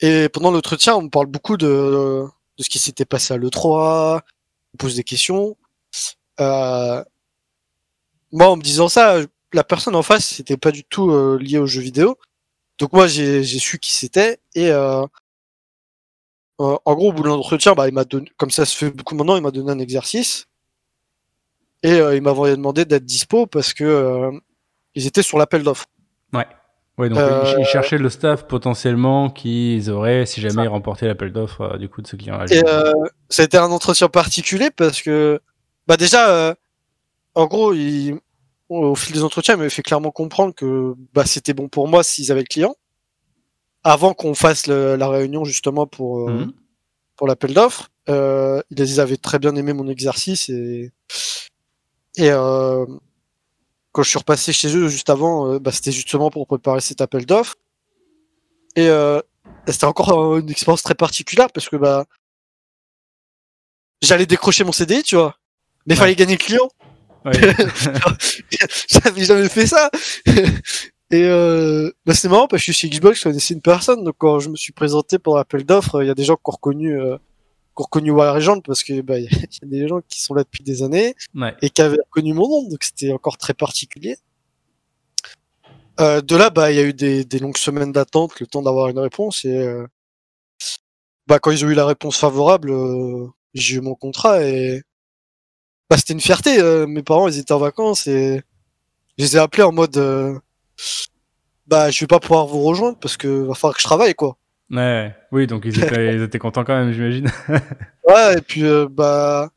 Et pendant l'entretien, on me parle beaucoup de, de ce qui s'était passé à l'E3, on pose des questions. Euh, moi, en me disant ça, la personne en face, c'était pas du tout euh, lié aux jeux vidéo. Donc moi, j'ai su qui c'était et euh, euh, en gros, au bout de l'entretien, bah, il m'a donné, comme ça se fait beaucoup maintenant, il m'a donné un exercice. Et euh, il m'avait demandé d'être dispo parce que euh, ils étaient sur l'appel d'offres. Ouais. Ouais, donc ils cherchaient le staff potentiellement qu'ils auraient si jamais ils remportaient l'appel d'offres du coup de ce client-là. A été un entretien particulier parce que, bah déjà, en gros, il, au fil des entretiens, il m'avait fait clairement comprendre que bah, c'était bon pour moi s'ils avaient le client avant qu'on fasse la réunion justement pour euh, mhm. pour l'appel d'offres, euh, ils avaient très bien aimé mon exercice et et euh, quand je suis repassé chez eux juste avant, euh, bah, c'était justement pour préparer cet appel d'offres et euh, c'était encore une expérience très particulière parce que bah j'allais décrocher mon CD, tu vois, mais il fallait gagner le client. Ouais. J'avais jamais fait ça. Et euh, bah c'est marrant parce que je suis chez Xbox, je connaissais une personne, donc quand je me suis présenté pour l'appel d'offres, il y a des gens qui ont reconnu, euh, qui ont reconnu War parce que bah il y, a des gens qui sont là depuis des années et qui avaient reconnu mon nom, donc c'était encore très particulier. Euh, de là, bah il y a eu des, des longues semaines d'attente, le temps d'avoir une réponse et euh, bah quand ils ont eu la réponse favorable, euh, j'ai eu mon contrat et bah c'était une fierté. Euh, mes parents ils étaient en vacances et je les ai appelés en mode bah je vais pas pouvoir vous rejoindre parce que va falloir que je travaille quoi. Ouais, oui, donc ils étaient, ils étaient contents quand même, j'imagine. ouais, et puis euh, bah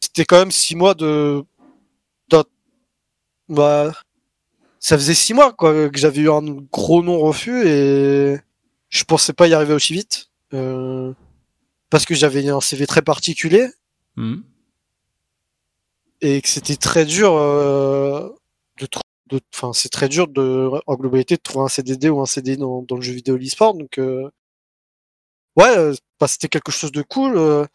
c'était quand même six mois de, bah, ça faisait six mois quoi que j'avais eu un gros non refus et je pensais pas y arriver aussi vite euh, parce que j'avais un CV très particulier Hmm. et que c'était très dur euh, de de enfin c'est très dur de en globalité de trouver un CDD ou un CDI dans, dans le jeu vidéo e-sport donc euh, ouais euh, bah, c'était quelque chose de cool euh,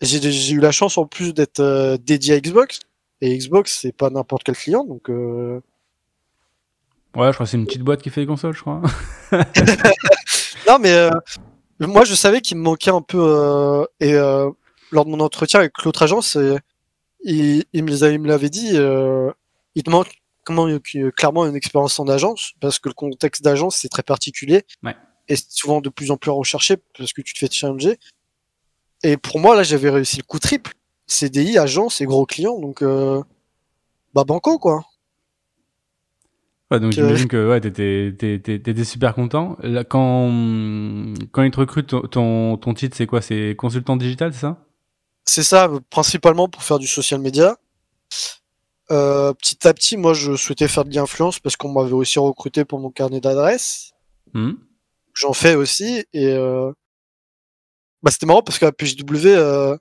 j'ai eu la chance en plus d'être euh, dédié à Xbox et Xbox c'est pas n'importe quel client donc Ouais, je crois que c'est une petite boîte qui fait les consoles, je crois. non mais moi je savais qu'il me manquait un peu et lors de mon entretien avec l'autre agence il, il me l'avait dit il te manque comment euh, clairement une expérience en agence parce que le contexte d'agence c'est très particulier Ouais. et c'est souvent de plus en plus recherché parce que tu te fais challenger et pour moi là j'avais réussi le coup triple CDI agence et gros client donc euh, bah banco quoi Ouais, donc j'imagine que ouais, t'étais, super content. Là, quand, quand ils te recrutent, ton, ton, ton titre, c'est quoi? C'est consultant digital, c'est ça? C'est ça, euh, principalement pour faire du social media. Euh, petit à petit, moi, je souhaitais faire de l'influence parce qu'on m'avait aussi recruté pour mon carnet d'adresses. Hmm. J'en fais aussi et euh, bah, c'était marrant parce qu'à PJW, euh,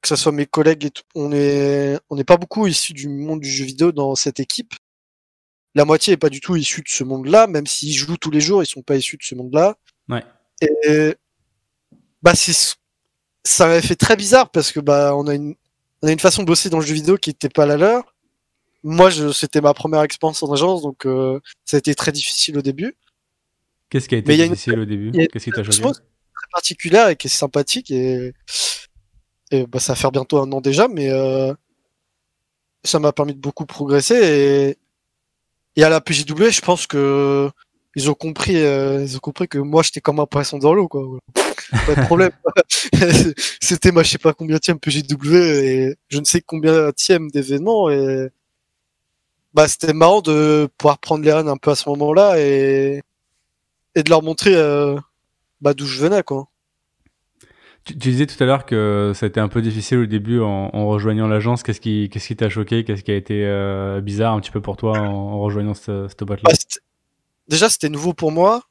que ce soit mes collègues et tout, on est on n'est pas beaucoup issus du monde du jeu vidéo dans cette équipe. La moitié est pas du tout issue de ce monde-là, même s'ils jouent tous les jours, ils sont pas issus de ce monde-là. Ouais. Et bah c'est ça m'avait fait très bizarre parce que bah on a une on a une façon de bosser dans le jeu vidéo qui était pas la leur. Moi, je, c'était ma première expérience en agence, donc euh, ça a été très difficile au début. Qu'est-ce qui a été Mais il y a une- difficile au début? Qu'est-ce qui t'a c'est très particulière et qui est sympathique et, et bah, ça va faire bientôt un an déjà, mais euh, ça m'a permis de beaucoup progresser et, et à la PJW, je pense que ils ont compris, euh, ils ont compris que moi j'étais comme un poisson dans l'eau, quoi. Pas de problème. C'était ma je sais pas combien tième PJW et je ne sais combien tième d'événements et bah c'était marrant de pouvoir prendre les rênes un peu à ce moment-là et et de leur montrer euh, bah d'où je venais quoi. tu, tu disais tout à l'heure que ça a été un peu difficile au début en, en rejoignant l'agence. Qu'est-ce qui, qu'est-ce qui t'a choqué? Qu'est-ce qui a été euh, bizarre un petit peu pour toi en, en rejoignant cette, cette boîte-là Bah, déjà c'était nouveau pour moi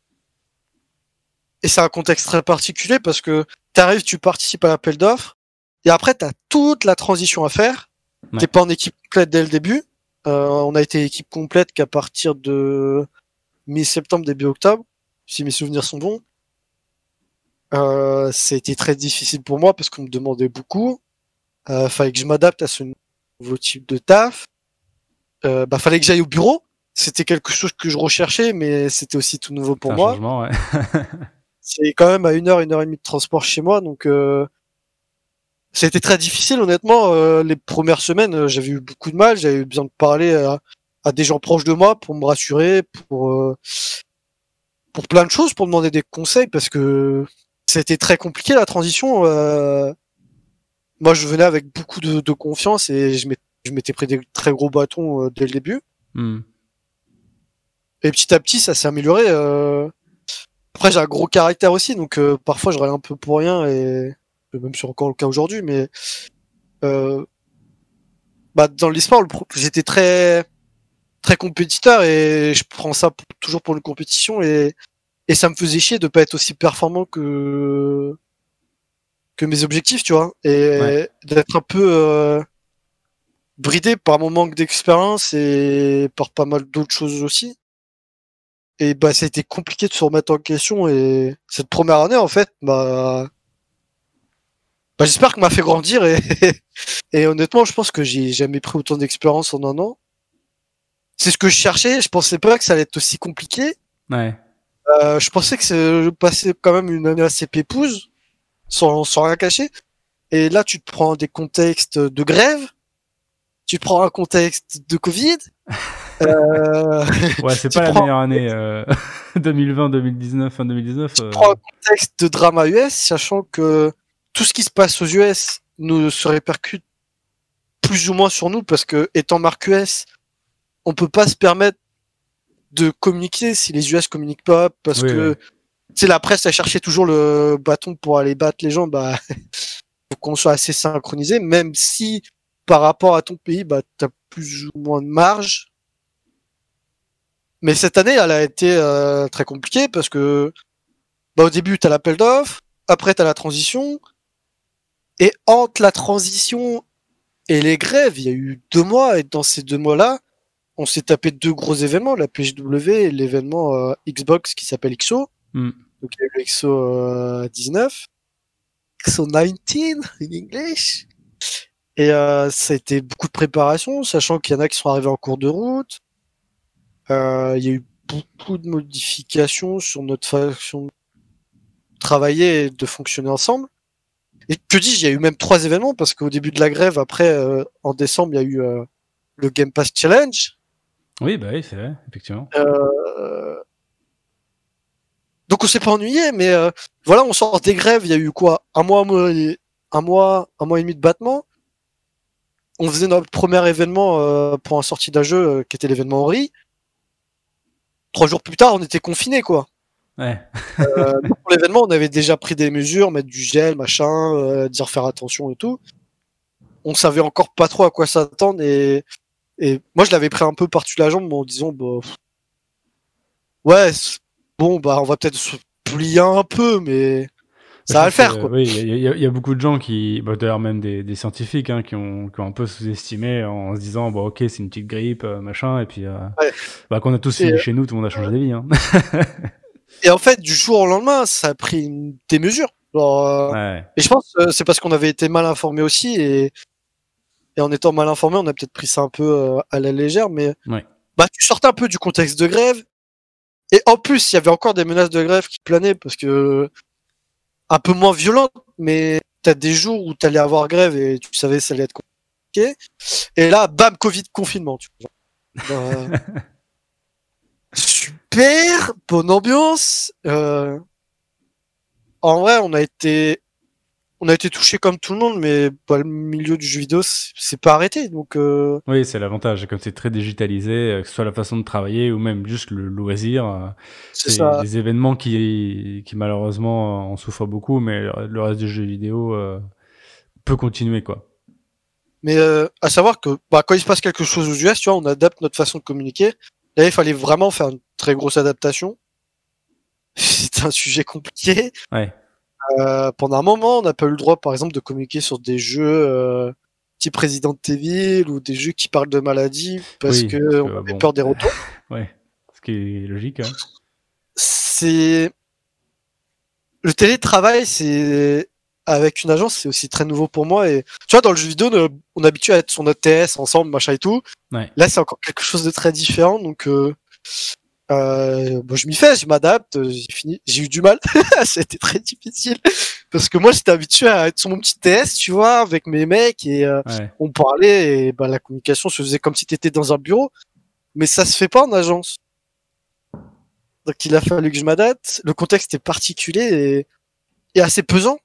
et c'est un contexte très particulier parce que t'arrives, tu participes à l'appel d'offres et après t'as toute la transition à faire. Ouais. T'es pas en équipe complète dès le début. Euh, on a été équipe complète qu'à partir de mi-septembre début octobre, si mes souvenirs sont bons. Euh, été très difficile pour moi parce qu'on me demandait beaucoup. Euh, fallait que je m'adapte à ce nouveau type de taf. Euh, bah fallait que j'aille au bureau. C'était quelque chose que je recherchais, mais c'était aussi tout nouveau pour moi. ouais. C'est quand même à une heure, une heure et demie de transport chez moi, donc euh, été très difficile, honnêtement. Euh, les premières semaines, euh, j'avais eu beaucoup de mal, j'avais eu besoin de parler à, à des gens proches de moi pour me rassurer, pour euh, pour plein de choses, pour demander des conseils, parce que été très compliqué la transition. euh. moi, je venais avec beaucoup de, de confiance et je m'étais pris des très gros bâtons dès le début. Hmm. Et petit à petit, ça s'est amélioré. euh. Après, j'ai un gros caractère aussi, donc euh, parfois je râle un peu pour rien, et même c'est encore le cas aujourd'hui, mais euh, bah, dans l'e-sport, le pro- j'étais très très compétiteur et je prends ça pour- toujours pour une compétition et et ça me faisait chier de pas être aussi performant que que mes objectifs, tu vois, et Ouais. d'être un peu euh, bridé par mon manque d'expérience et par pas mal d'autres choses aussi. Et bah, ça a été compliqué de se remettre en question et cette première année, en fait, bah, bah j'espère que m'a fait grandir et, et honnêtement, je pense que j'ai jamais pris autant d'expérience en un an. C'est ce que je cherchais. Je pensais pas que ça allait être aussi compliqué. Ouais. Euh, je pensais que c'est- je passais quand même une année assez pépouse, sans, sans rien cacher. Et là, tu te prends des contextes de grève, tu te prends un contexte de Covid. Euh, Ouais, c'est Tu pas la prends- meilleure année. Euh, 2020, 2019, fin 2019. euh, prends un contexte de drama US, sachant que tout ce qui se passe aux US nous se répercute plus ou moins sur nous, parce que étant marque US, on peut pas se permettre de communiquer si les US communiquent pas, parce Oui, que tu la presse a cherché toujours le bâton pour aller battre les gens, bah faut qu'on soit assez synchronisé, même si par rapport à ton pays, bah, tu as plus ou moins de marge. Mais cette année, elle a été euh, très compliquée parce que bah, au début, tu as l'appel d'offres, après, tu as la transition, et entre la transition et les grèves, il y a eu deux mois, et dans ces deux mois-là, on s'est tapé deux gros événements, la PGW et l'événement euh, Xbox qui s'appelle XO. Mm. Donc il y a eu le XO euh, 19, XO 19 in English. Et euh, ça a été beaucoup de préparation, sachant qu'il y en a qui sont arrivés en cours de route. Euh, il y a eu beaucoup de modifications sur notre façon de travailler et de fonctionner ensemble. Et que dis-je, il y a eu même trois événements, parce qu'au début de la grève, après, euh, en décembre, il y a eu euh, le Game Pass Challenge. Oui, bah oui, c'est vrai, effectivement. Euh, Donc on s'est pas ennuyé, mais voilà, on sort des grèves. Il y a eu quoi? Un mois, un mois, un mois, et demi de battement. On faisait notre premier événement pour un sortie d'un jeu qui était l'événement Ori. Trois jours plus tard, on était confinés, quoi. Ouais. Euh, pour l'événement, on avait déjà pris des mesures, mettre du gel, machin, euh, dire faire attention et tout. On savait encore pas trop à quoi s'attendre et, et moi je l'avais pris un peu par-dessus la jambe en disant bah, ouais bon bah on va peut-être se plier un peu mais ça va le faire que, quoi. Oui, il y, a- y y beaucoup de gens qui, bah, d'ailleurs même des, des scientifiques, hein, qui, ont, qui ont un peu sous-estimé en se disant, bon, ok, c'est une petite grippe, euh, machin, et puis, euh, Ouais. bah, qu'on a tous Et, fini euh, chez nous, tout le monde a changé d'avis. Hein. Et en fait du jour au lendemain ça a pris une- des mesures. Genre, euh, ouais. Et je pense que c'est parce qu'on avait été mal informés aussi et, et en étant mal informés, on a peut-être pris ça un peu euh, à la légère, mais Ouais. bah tu sortais un peu du contexte de grève. Et en plus, il y avait encore des menaces de grève qui planaient parce que un peu moins violentes, mais t'as des jours où t'allais avoir grève et tu savais que ça allait être compliqué. Et là, bam, Covid, confinement. Tu vois. Euh, super, bonne ambiance. Euh, en vrai, on a été, on a été touché comme tout le monde, mais bah, le milieu du jeu vidéo, c'est pas arrêté. Donc, euh, Oui, c'est l'avantage, comme c'est très digitalisé, euh, que ce soit la façon de travailler ou même juste le loisir, euh, c'est des événements qui, qui malheureusement en souffrent beaucoup, mais le le reste du jeu vidéo euh, peut continuer, quoi. Mais euh, à savoir que bah, quand il se passe quelque chose aux US, tu vois, on adapte notre façon de communiquer. Là, il fallait vraiment faire une très grosse adaptation. C'est un sujet compliqué. Ouais. Euh, pendant un moment, on n'a pas eu le droit, par exemple, de communiquer sur des jeux euh, type Resident Evil ou des jeux qui parlent de maladies parce Oui, que parce que, on avait bon. peur des retours. Ouais. Ce qui est logique, hein. c'est le télétravail, c'est avec une agence, c'est aussi très nouveau pour moi. Et tu vois, dans le jeu vidéo, on, on est habitué à être sur notre TS ensemble, machin et tout. Ouais. Là, c'est encore quelque chose de très différent. Donc, euh, euh, bon, je m'y fais, je m'adapte. J'ai fini, j'ai eu du mal. C'était très difficile parce que moi, j'étais habitué à être sur mon petit TS, tu vois, avec mes mecs et euh, Ouais. on parlait et bah, la communication se faisait comme si tu étais dans un bureau. Mais ça se fait pas en agence. Donc il a fallu que je m'adapte. Le contexte est particulier et, et assez pesant.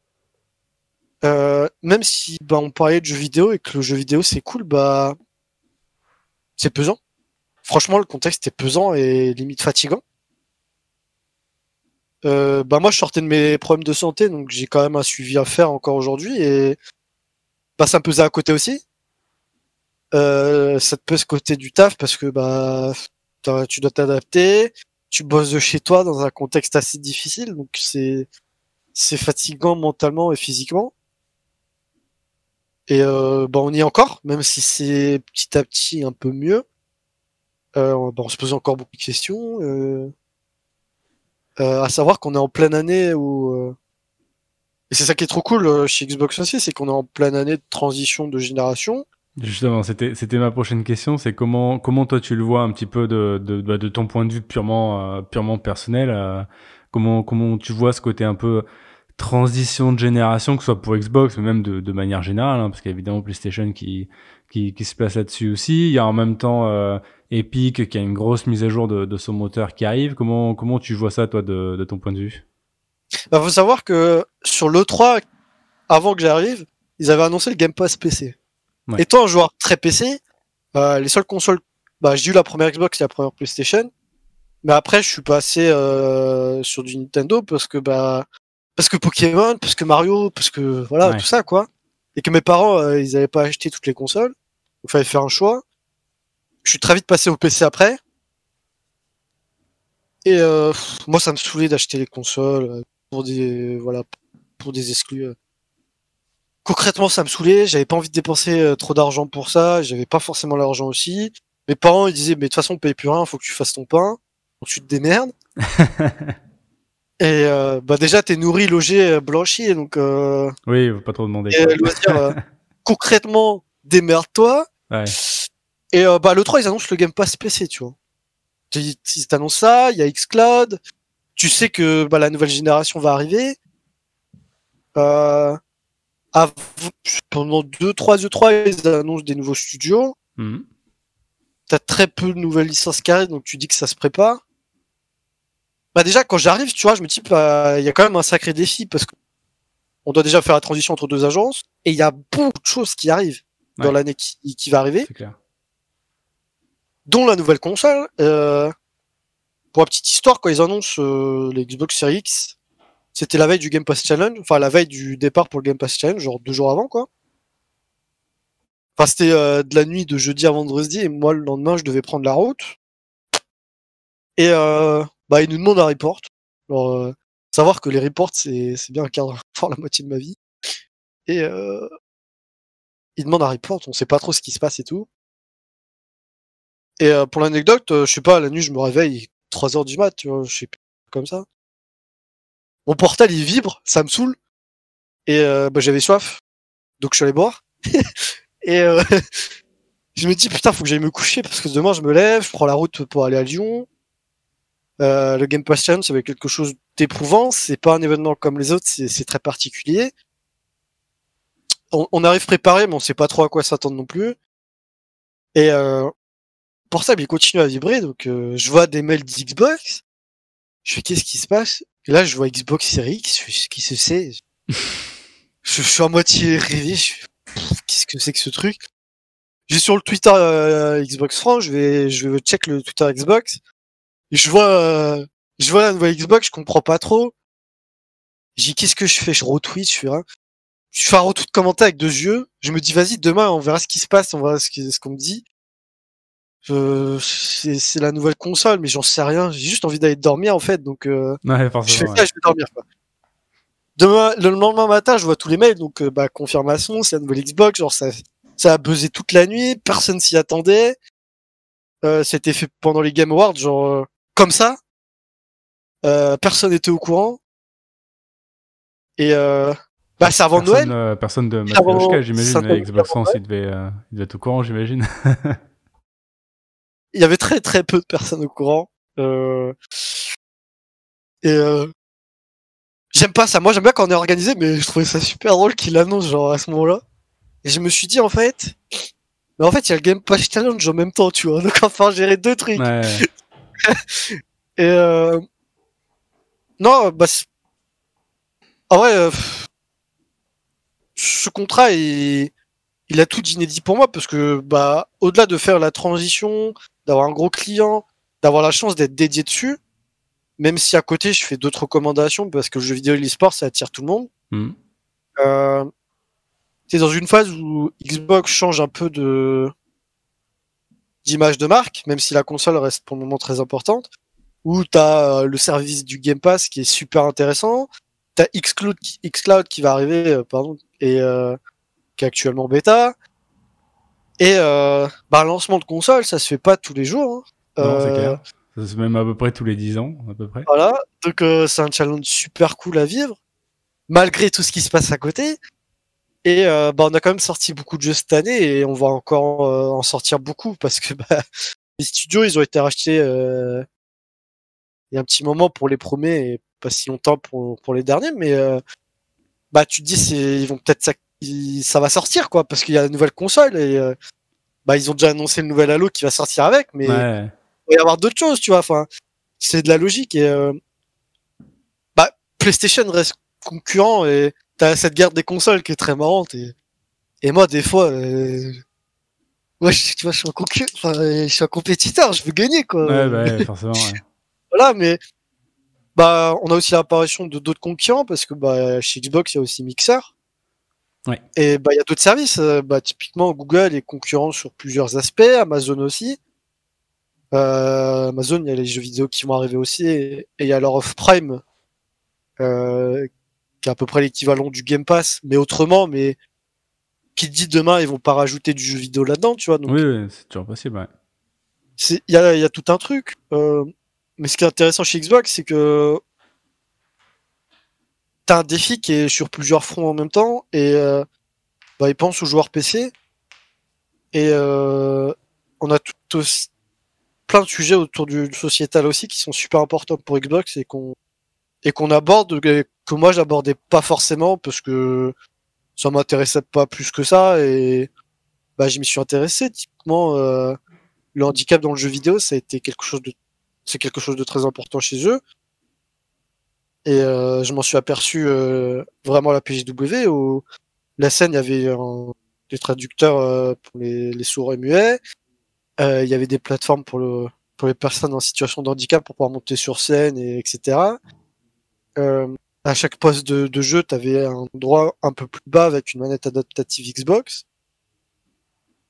Euh, même si bah, on parlait de jeux vidéo et que le jeu vidéo c'est cool, bah c'est pesant. Franchement, le contexte est pesant et limite fatigant. Euh, bah moi, je sortais de mes problèmes de santé, donc j'ai quand même un suivi à faire encore aujourd'hui et bah ça me pesait à côté aussi. Euh, ça te pèse côté du taf parce que bah tu dois t'adapter, tu bosses de chez toi dans un contexte assez difficile, donc c'est c'est fatigant mentalement et physiquement. Et euh, bah on y est encore, même si c'est petit à petit un peu mieux. Euh, bah, on se pose encore beaucoup de questions. Euh, euh, à savoir qu'on est en pleine année où euh, et c'est ça qui est trop cool chez Xbox aussi, c'est qu'on est en pleine année de transition de génération. Justement, c'était c'était ma prochaine question, c'est comment comment toi tu le vois un petit peu de de, bah, de ton point de vue purement purement personnel, comment comment tu vois ce côté un peu transition de génération, que ce soit pour Xbox, mais même de, manière générale, hein, parce qu'il y a évidemment PlayStation qui qui, se place là-dessus aussi. Il y a en même temps Epic qui a une grosse mise à jour de, de son moteur qui arrive. Comment comment tu vois ça toi de, de ton point de vue? Bah, faut savoir que sur l'E3, avant que j'arrive, ils avaient annoncé le Game Pass PC. Ouais. Étant un joueur très PC, euh, les seules consoles, bah, j'ai eu la première Xbox et la première PlayStation. Mais après, je suis passé euh, sur du Nintendo parce que bah parce que Pokémon, parce que Mario, parce que voilà Ouais. tout ça quoi. et que mes parents, euh, ils avaient pas acheté toutes les consoles. Il fallait faire un choix. Je suis très vite passé au PC après. Et euh, moi, ça me saoulait d'acheter les consoles euh, pour des voilà pour des exclus. Euh. Concrètement, ça me saoulait. J'avais pas envie de dépenser trop d'argent pour ça. J'avais pas forcément l'argent aussi. Mes parents ils disaient mais de toute façon on paye plus rien, faut que tu fasses ton pain. Donc tu te démerdes. et bah déjà t'es nourri, logé, blanchi, donc. oui, faut pas trop demander. concrètement, démerde-toi. Ouais. Et bah le 3 ils annoncent le Game Pass PC, tu vois ils t'annoncent ça, il y a Xcloud, tu sais que bah, la nouvelle génération va arriver. Euh, pendant 2-3 E3, ils annoncent des nouveaux studios. Mmh. T'as très peu de nouvelles licences carrées, donc tu dis que ça se prépare. Bah déjà, quand j'arrive, tu vois, je me dis, bah, il y a quand même un sacré défi parce que on doit déjà faire la transition entre deux agences et il y a beaucoup de choses qui arrivent dans l'année qui, qui, va arriver. Clair dont la nouvelle console. Euh, pour la petite histoire, quand ils annoncent euh, les Xbox Series X, c'était la veille du Game Pass Challenge, enfin la veille du départ pour le Game Pass Challenge, genre deux jours avant, quoi. Enfin, c'était euh, de la nuit de jeudi à vendredi, et moi, le lendemain, je devais prendre la route. Et euh, bah, ils nous demandent un report. Alors, euh, savoir que les reports, c'est, bien un cadre pour la moitié de ma vie. Et euh, ils demandent un report, on sait pas trop ce qui se passe et tout. Et euh, pour l'anecdote, euh, je sais pas, la nuit, je me réveille 3 heures du mat, tu vois, je sais comme ça. Mon portal, il vibre, ça me saoule. Et euh, bah, j'avais soif. Donc je suis allé boire. et je me dis, putain, faut que j'aille me coucher parce que demain, je me lève, je prends la route pour aller à Lyon. le Game Pass Challenge, ça va être quelque chose d'éprouvant. C'est pas un événement comme les autres, c'est très particulier. On, on, arrive préparé, mais on sait pas trop à quoi s'attendre non plus. Et euh, portable il continue à vibrer, donc euh, je vois des mails d'Xbox. Je fais qu'est-ce qui se passe? Et là je vois Xbox Series X, je qui se sait? Je, suis à moitié rêvé, qu'est-ce que c'est que ce truc? J'ai sur le Twitter euh, Xbox France, je vais je vais check le Twitter Xbox. Et je vois euh, je vois la nouvelle Xbox, je comprends pas trop. J'ai qu'est-ce que je fais? Je retweet, je fais un je fais un retour de commentaire avec deux yeux. Je me dis vas-y demain on verra ce qui se passe, on verra ce qu'on me dit c'est la nouvelle console, mais j'en sais rien. J'ai juste envie d'aller dormir en fait, donc euh, ouais, je fais ça, je vais dormir. Quoi. Demain, le lendemain matin, je vois tous les mails, donc euh, bah confirmation, c'est la nouvelle Xbox, genre ça, ça a buzzé toute la nuit, personne s'y attendait. Euh, C'était fait pendant les Game Awards, genre euh, comme ça. Euh, personne n'était au courant. Et euh, bah c'est avant personne, Noël. personne de Matryoshka, j'imagine. Xbox One, il devait, il devait être au courant, j'imagine. il y avait très très peu de personnes au courant. Euh... Et euh... j'aime pas ça. Moi j'aime bien quand on est organisé, mais je trouvais ça super drôle qu'il annonce genre à ce moment-là. Et je me suis dit en fait, mais en fait il y a le Game Pass Challenge en même temps, tu vois. Donc enfin gérer deux trucs. Ouais. Et euh... non, bah ah ouais, euh... ce contrat est il a tout d'inédit pour moi parce que bah au-delà de faire la transition d'avoir un gros client, d'avoir la chance d'être dédié dessus, même si à côté je fais d'autres recommandations parce que le jeu vidéo et l'e-sport ça attire tout le monde. Mm. Euh, c'est dans une phase où Xbox change un peu de d'image de marque, même si la console reste pour le moment très importante, où tu as euh, le service du Game Pass qui est super intéressant, tu as Xcloud, Xcloud qui va arriver, euh, pardon, et euh, qui est actuellement bêta, et euh, bah, lancement de console, ça se fait pas tous les jours. Hein. Non, c'est euh, clair. Ça se fait même à peu près tous les 10 ans, à peu près. Voilà, donc euh, c'est un challenge super cool à vivre, malgré tout ce qui se passe à côté. Et euh, bah, on a quand même sorti beaucoup de jeux cette année et on va encore en sortir beaucoup parce que bah, les studios, ils ont été rachetés il y a un petit moment pour les premiers et pas si longtemps pour, pour les derniers, mais bah tu te dis c'est ils vont peut-être ça va sortir quoi parce qu'il y a une nouvelle console et euh, bah ils ont déjà annoncé le nouvel Halo qui va sortir avec mais il va y avoir d'autres choses tu vois enfin c'est de la logique et euh, bah PlayStation reste concurrent et t'as cette guerre des consoles qui est très marrante et et moi des fois euh, ouais tu vois je suis un concurrent enfin je suis un compétiteur je veux gagner quoi. Ouais, bah, forcément voilà mais bah on a aussi l'apparition de d'autres concurrents parce que bah chez Xbox il y a aussi Mixer Ouais. Et bah il y a d'autres services. euh, Bah typiquement Google est concurrent sur plusieurs aspects, Amazon aussi. Euh, Amazon, il y a les jeux vidéo qui vont arriver aussi, et il y a leur off Prime, euh, qui est à peu près l'équivalent du Game Pass, mais autrement. Mais qui dit demain ils vont pas rajouter du jeu vidéo là-dedans, tu vois. Donc Oui, oui, c'est toujours possible. Ouais. il y a, il y a tout un truc. Euh, mais ce qui est intéressant chez Xbox, c'est que t'as un défi qui est sur plusieurs fronts en même temps et euh, bah, ils pensent aux joueurs PC et euh, on a tout plein de sujets autour du sociétal aussi qui sont super importants pour Xbox et qu'on et qu'on aborde que moi j'abordais pas forcément parce que ça m'intéressait pas plus que ça et bah je m'y suis intéressé. Typiquement euh, le handicap dans le jeu vidéo ça a été quelque chose de c'est quelque chose de très important chez eux et euh, je m'en suis aperçu euh, vraiment à la PJW où la scène il y avait un- des traducteurs euh, pour les, les sourds et muets. Euh, il y avait des plateformes pour le pour les personnes en situation de handicap pour pouvoir monter sur scène et etc euh, à chaque poste de, de jeu tu avais un droit un peu plus bas avec une manette adaptative Xbox.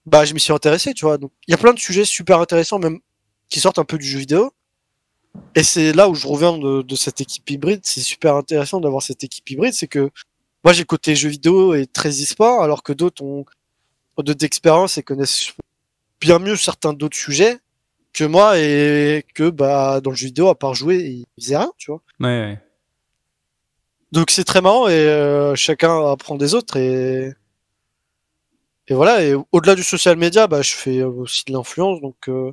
Bah je m'y suis intéressé tu vois. Donc il y a plein de sujets super intéressants même qui sortent un peu du jeu vidéo et c'est là où je reviens de, de cette équipe hybride. C'est super intéressant d'avoir cette équipe hybride. C'est que moi, j'ai côté jeux vidéo et très e-sport, alors que d'autres ont, ont d'autres expériences et connaissent bien mieux certains d'autres sujets que moi et que bah dans le jeu vidéo, à part jouer, ils faisaient rien, tu vois. Ouais, ouais. Donc c'est très marrant et euh, chacun apprend des autres et et voilà. Et au-delà du social media, bah je fais aussi de l'influence, donc euh,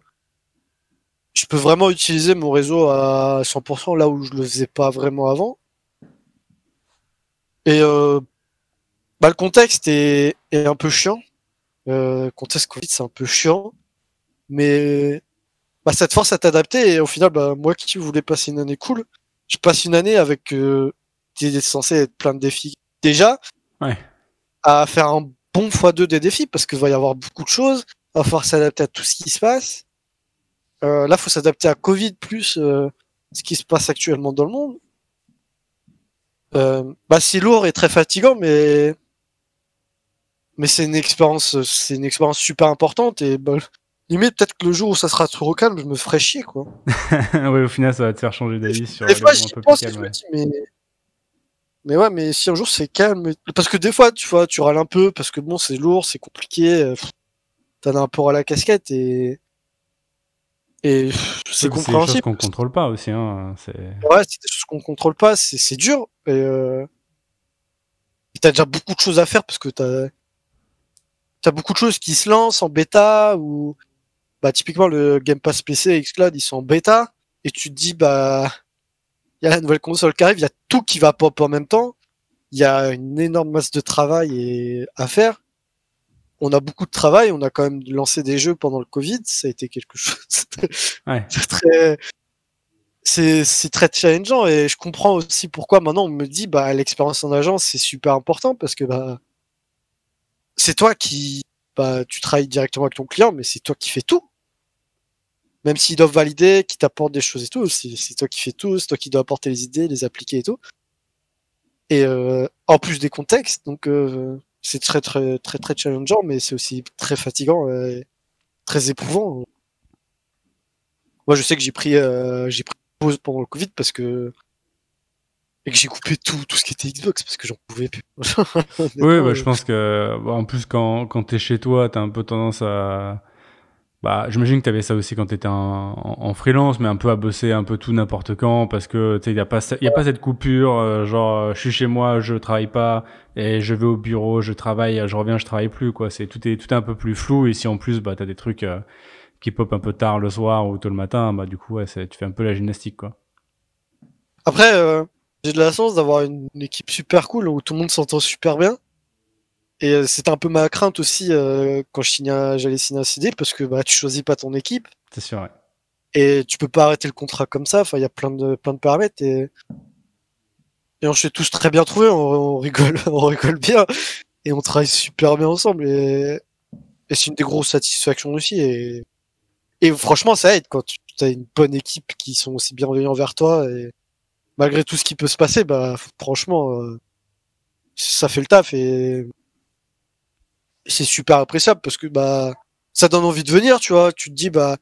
je peux vraiment utiliser mon réseau à 100% là où je le faisais pas vraiment avant. Et euh, bah, le contexte est, est un peu chiant. Euh, contexte Covid, c'est un peu chiant. Mais bah, ça te force à t'adapter. Et au final, bah, moi qui voulais passer une année cool, je passe une année avec euh, est censé être plein de défis. Déjà, Ouais. à faire un bon x2 des défis parce qu'il va y avoir beaucoup de choses. Il va falloir s'adapter à tout ce qui se passe. Euh, là, faut s'adapter à Covid plus euh, ce qui se passe actuellement dans le monde. Euh, bah, c'est lourd et très fatigant, mais mais c'est une expérience, c'est une expérience super importante et bah, limite peut-être que le jour où ça sera trop calme, je me ferai chier quoi. ouais, au final, ça va te faire changer d'avis sur Des fois, j'y pense plus et je calmes. me ouais. dis mais mais ouais, mais si un jour c'est calme, parce que des fois, tu vois, tu râles un peu parce que bon, c'est lourd, c'est compliqué, euh, t'en as un peu à la casquette et et c'est C'est des choses compréhensible. qu'on contrôle pas aussi. Hein. C'est... Ouais, c'est des choses qu'on contrôle pas, c'est c'est dur. Et euh... et t'as déjà beaucoup de choses à faire parce que t'as t'as beaucoup de choses qui se lancent en bêta ou bah typiquement le Game Pass PC et Xcloud ils sont en bêta et tu te dis bah il y a la nouvelle console qui arrive, il y a tout qui va pop en même temps, il y a une énorme masse de travail et... à faire. On a beaucoup de travail, on a quand même lancé des jeux pendant le Covid, ça a été quelque chose Ouais. c'est très c'est c'est très challengeant et je comprends aussi pourquoi maintenant on me dit bah l'expérience en agence c'est super important parce que bah c'est toi qui bah tu travailles directement avec ton client mais c'est toi qui fais tout même s'ils doivent valider qui t'apportent des choses et tout c'est c'est toi qui fais tout c'est toi qui dois apporter les idées les appliquer et tout et euh, en plus des contextes donc euh, c'est très très très très challengeant mais c'est aussi très fatigant et très éprouvant moi, je sais que j'ai pris, euh, j'ai pris pause pendant le Covid parce que et que j'ai coupé tout, tout ce qui était Xbox parce que j'en pouvais plus. Oui, bah, je pense que bah, en plus quand quand t'es chez toi, t'as un peu tendance à bah, j'imagine que t'avais ça aussi quand t'étais en, en, freelance, mais un peu à bosser un peu tout n'importe quand parce que tu sais, y a pas y a pas cette coupure, euh, genre euh, je suis chez moi, je travaille pas et je vais au bureau, je travaille, je reviens, je travaille plus quoi. C'est tout est tout un peu plus flou et si en plus bah t'as des trucs euh, qui pop un peu tard le soir ou tôt le matin, bah du coup ouais, tu fais un peu la gymnastique quoi. Après, euh, j'ai de la chance d'avoir une équipe super cool où tout le monde s'entend super bien. Et euh, c'était un peu ma crainte aussi euh, quand je signais, un- j'allais signer un CD parce que bah tu choisis pas ton équipe C'est sûr. Ouais. et tu peux pas arrêter le contrat comme ça. Enfin, il y a plein de plein de paramètres et et on s'est tous très bien trouvés. On, on rigole, on rigole bien et on travaille super bien ensemble et, et c'est une des grosses satisfactions aussi. Et, et franchement, ça aide quand tu as une bonne équipe qui sont aussi bienveillants vers toi et malgré tout ce qui peut se passer, bah franchement, euh, ça fait le taf et c'est super appréciable parce que bah ça donne envie de venir, tu vois. Tu te dis bah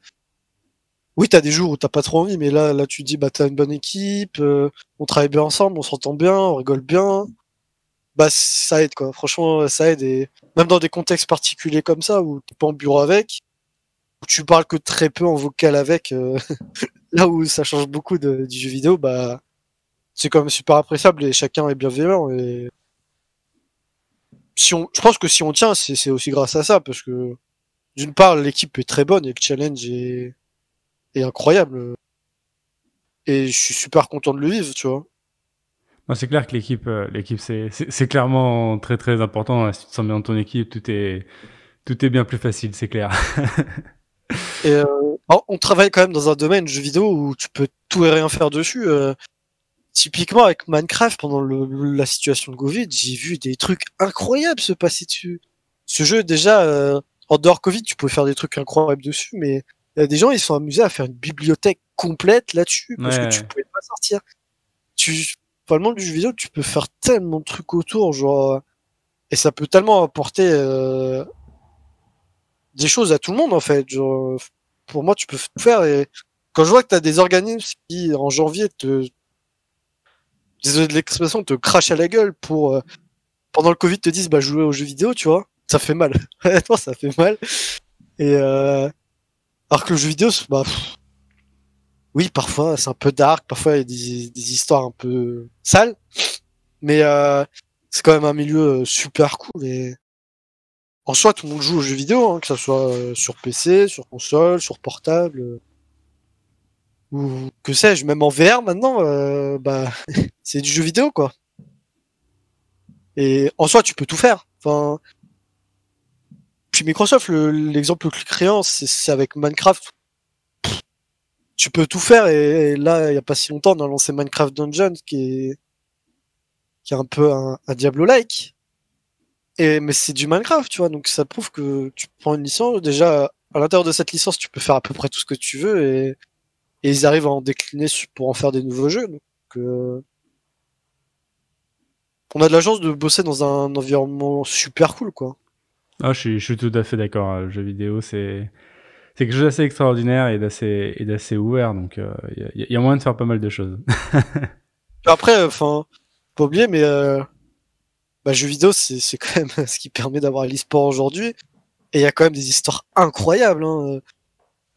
oui, t'as des jours où t'as pas trop envie, mais là, là, tu te dis, bah, t'as une bonne équipe, euh, on travaille bien ensemble, on s'entend bien, on rigole bien. Bah, ça aide, quoi. Franchement, ça aide. Et même dans des contextes particuliers comme ça, où t'es pas en bureau avec, où tu parles que très peu en vocal avec, euh, là où ça change beaucoup du jeu vidéo, bah, c'est quand même super appréciable et chacun est bienveillant. Et si on, je pense que si on tient, c'est aussi grâce à ça, parce que d'une part, l'équipe est très bonne et le challenge est, est incroyable. Et je suis super content de le vivre, tu vois. c'est clair que l'équipe, euh, l'équipe, c'est, c'est, clairement très très important. Si tu te sens bien dans ton équipe, tout est, tout est bien plus facile, c'est clair. et euh, on travaille quand même dans un domaine jeu vidéo où tu peux tout et rien faire dessus. Euh, typiquement avec Minecraft, pendant le, la situation de Covid, j'ai vu des trucs incroyables se passer dessus. Ce jeu, déjà, en dehors Covid, tu pouvais faire des trucs incroyables dessus, mais il y a des gens, ils sont amusés à faire une bibliothèque complète là-dessus parce que tu pouvais pas sortir. Tu, pas le monde du jeu vidéo, tu peux faire tellement de trucs autour, genre, et ça peut tellement apporter euh, des choses à tout le monde en fait. Genre, pour moi, tu peux tout faire. Et quand je vois que t'as des organismes qui en janvier te, désolé de l'expression, te crachent à la gueule pour euh, pendant le Covid te disent bah jouer aux jeux vidéo, tu vois, ça fait mal. Honnêtement, ça fait mal. Et euh, alors que le jeu vidéo, bah, oui, parfois c'est un peu dark, parfois il y a des, des histoires un peu sales, mais euh, c'est quand même un milieu euh, super cool et en soi tout le monde joue aux jeux vidéo, hein, que ça soit euh, sur PC, sur console, sur portable euh, ou que sais-je, même en VR maintenant, euh, bah c'est du jeu vidéo quoi. Et en soi tu peux tout faire. Enfin, Microsoft, l'exemple le, plus criant, c'est avec Minecraft. Tu peux tout faire et, là, il y a pas si longtemps, on a lancé Minecraft Dungeons qui est qui est un peu un, Diablo-like. Et mais c'est du Minecraft, tu vois, donc ça prouve que tu prends une licence. Déjà, à l'intérieur de cette licence, tu peux faire à peu près tout ce que tu veux et, et ils arrivent à en décliner pour en faire des nouveaux jeux. Donc, euh, on a de la chance de bosser dans un environnement super cool, quoi. Ah, je suis, je suis tout à fait d'accord. Hein. Le jeu vidéo, c'est c'est quelque chose d'assez extraordinaire et d'assez et d'assez ouvert. Donc, il euh, y, y, a moyen de faire pas mal de choses. Après, enfin, pas oublier, mais euh, bah, jeu vidéo, c'est c'est quand même ce qui permet d'avoir l'e-sport aujourd'hui. Et il y a quand même des histoires incroyables. Hein.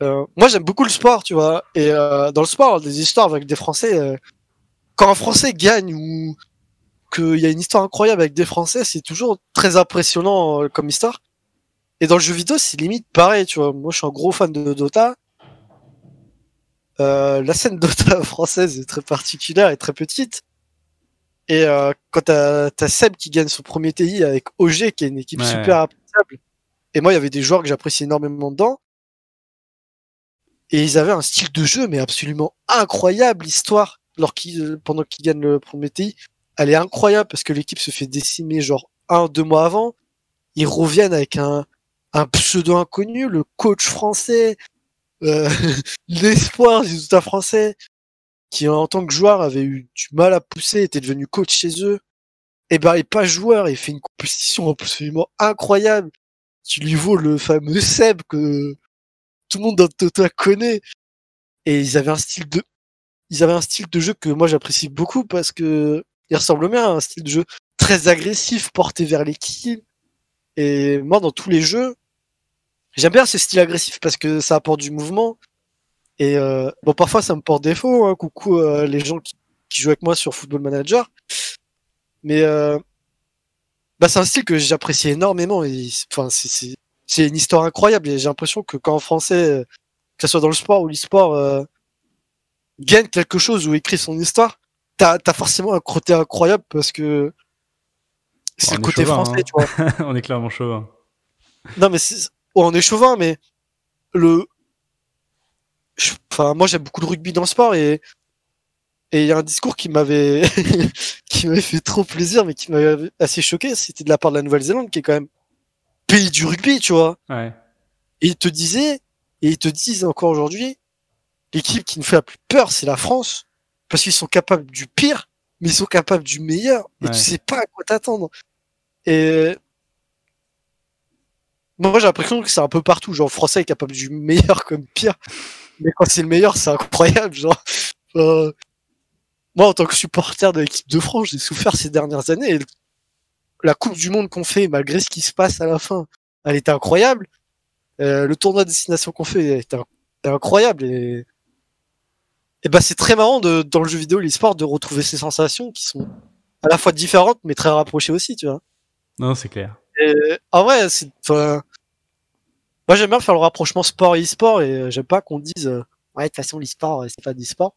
Euh, moi, j'aime beaucoup le sport, tu vois. Et euh, dans le sport, des histoires avec des Français. Euh, quand un Français gagne ou qu'il y a une histoire incroyable avec des Français, c'est toujours très impressionnant euh, comme histoire. Et dans le jeu vidéo, c'est limite pareil, tu vois. Moi, je suis un gros fan de Dota. Euh, la scène Dota française est très particulière et très petite. Et euh, quand t'as as Seb qui gagne son premier TI avec OG, qui est une équipe super appréciable, et moi, il y avait des joueurs que j'apprécie énormément dedans. Et ils avaient un style de jeu, mais absolument incroyable, l'histoire, pendant qu'ils gagnent le premier TI elle est incroyable parce que l'équipe se fait décimer genre un, deux mois avant. Ils reviennent avec un, pseudo inconnu, le coach français, euh, l'espoir du tout français, qui en tant que joueur avait eu du mal à pousser, était devenu coach chez eux. Et ben, il est pas joueur, il fait une compétition absolument incroyable. Tu lui vaux le fameux Seb que tout le monde dans Toto connaît. Et ils avaient un style de, ils avaient un style de jeu que moi j'apprécie beaucoup parce que il ressemble bien à un style de jeu très agressif, porté vers l'équipe. Et moi, dans tous les jeux, j'aime bien ce style agressif parce que ça apporte du mouvement. Et euh, bon, parfois, ça me porte défaut. Hein. Coucou euh, les gens qui, jouent avec moi sur Football Manager. Mais euh, bah, c'est un style que j'apprécie énormément. Et enfin, c'est une histoire incroyable. Et j'ai l'impression que quand un Français, que ce soit dans le sport ou l'e-sport, gagne quelque chose ou écrit son histoire, t'as as forcément un côté incroyable parce que c'est le côté français, hein. tu vois. on est clairement chauvin. Non, mais on est chauvin, mais le. Enfin, moi j'aime beaucoup le rugby dans le sport et et il y a un discours qui m'avait qui m'avait fait trop plaisir, mais qui m'avait assez choqué. C'était de la part de la Nouvelle-Zélande, qui est quand même pays du rugby, tu vois. Ouais. Et ils te disaient, et ils te disent encore aujourd'hui, l'équipe qui nous fait la plus peur, c'est la France parce qu'ils sont capables du pire, mais ils sont capables du meilleur, et tu sais pas à quoi t'attendre. Et moi j'ai l'impression que c'est un peu partout. Genre, le français est capable du meilleur comme pire. Mais quand c'est le meilleur, c'est incroyable. Genre, euh, moi, en tant que supporter de l'équipe de France, j'ai souffert ces dernières années. Et la Coupe du Monde qu'on fait, malgré ce qui se passe à la fin, elle était incroyable. Euh, le tournoi de destination qu'on fait était incroyable. Et, et bah, c'est très marrant de, dans le jeu vidéo, l'e-sport, de retrouver ces sensations qui sont à la fois différentes, mais très rapprochées aussi, tu vois. Non, c'est clair. Et, en vrai, c'est, moi j'aime bien faire le rapprochement sport et e-sport et euh, j'aime pas qu'on dise, euh, ouais, de toute façon, l'e-sport, c'est pas d'e-sport.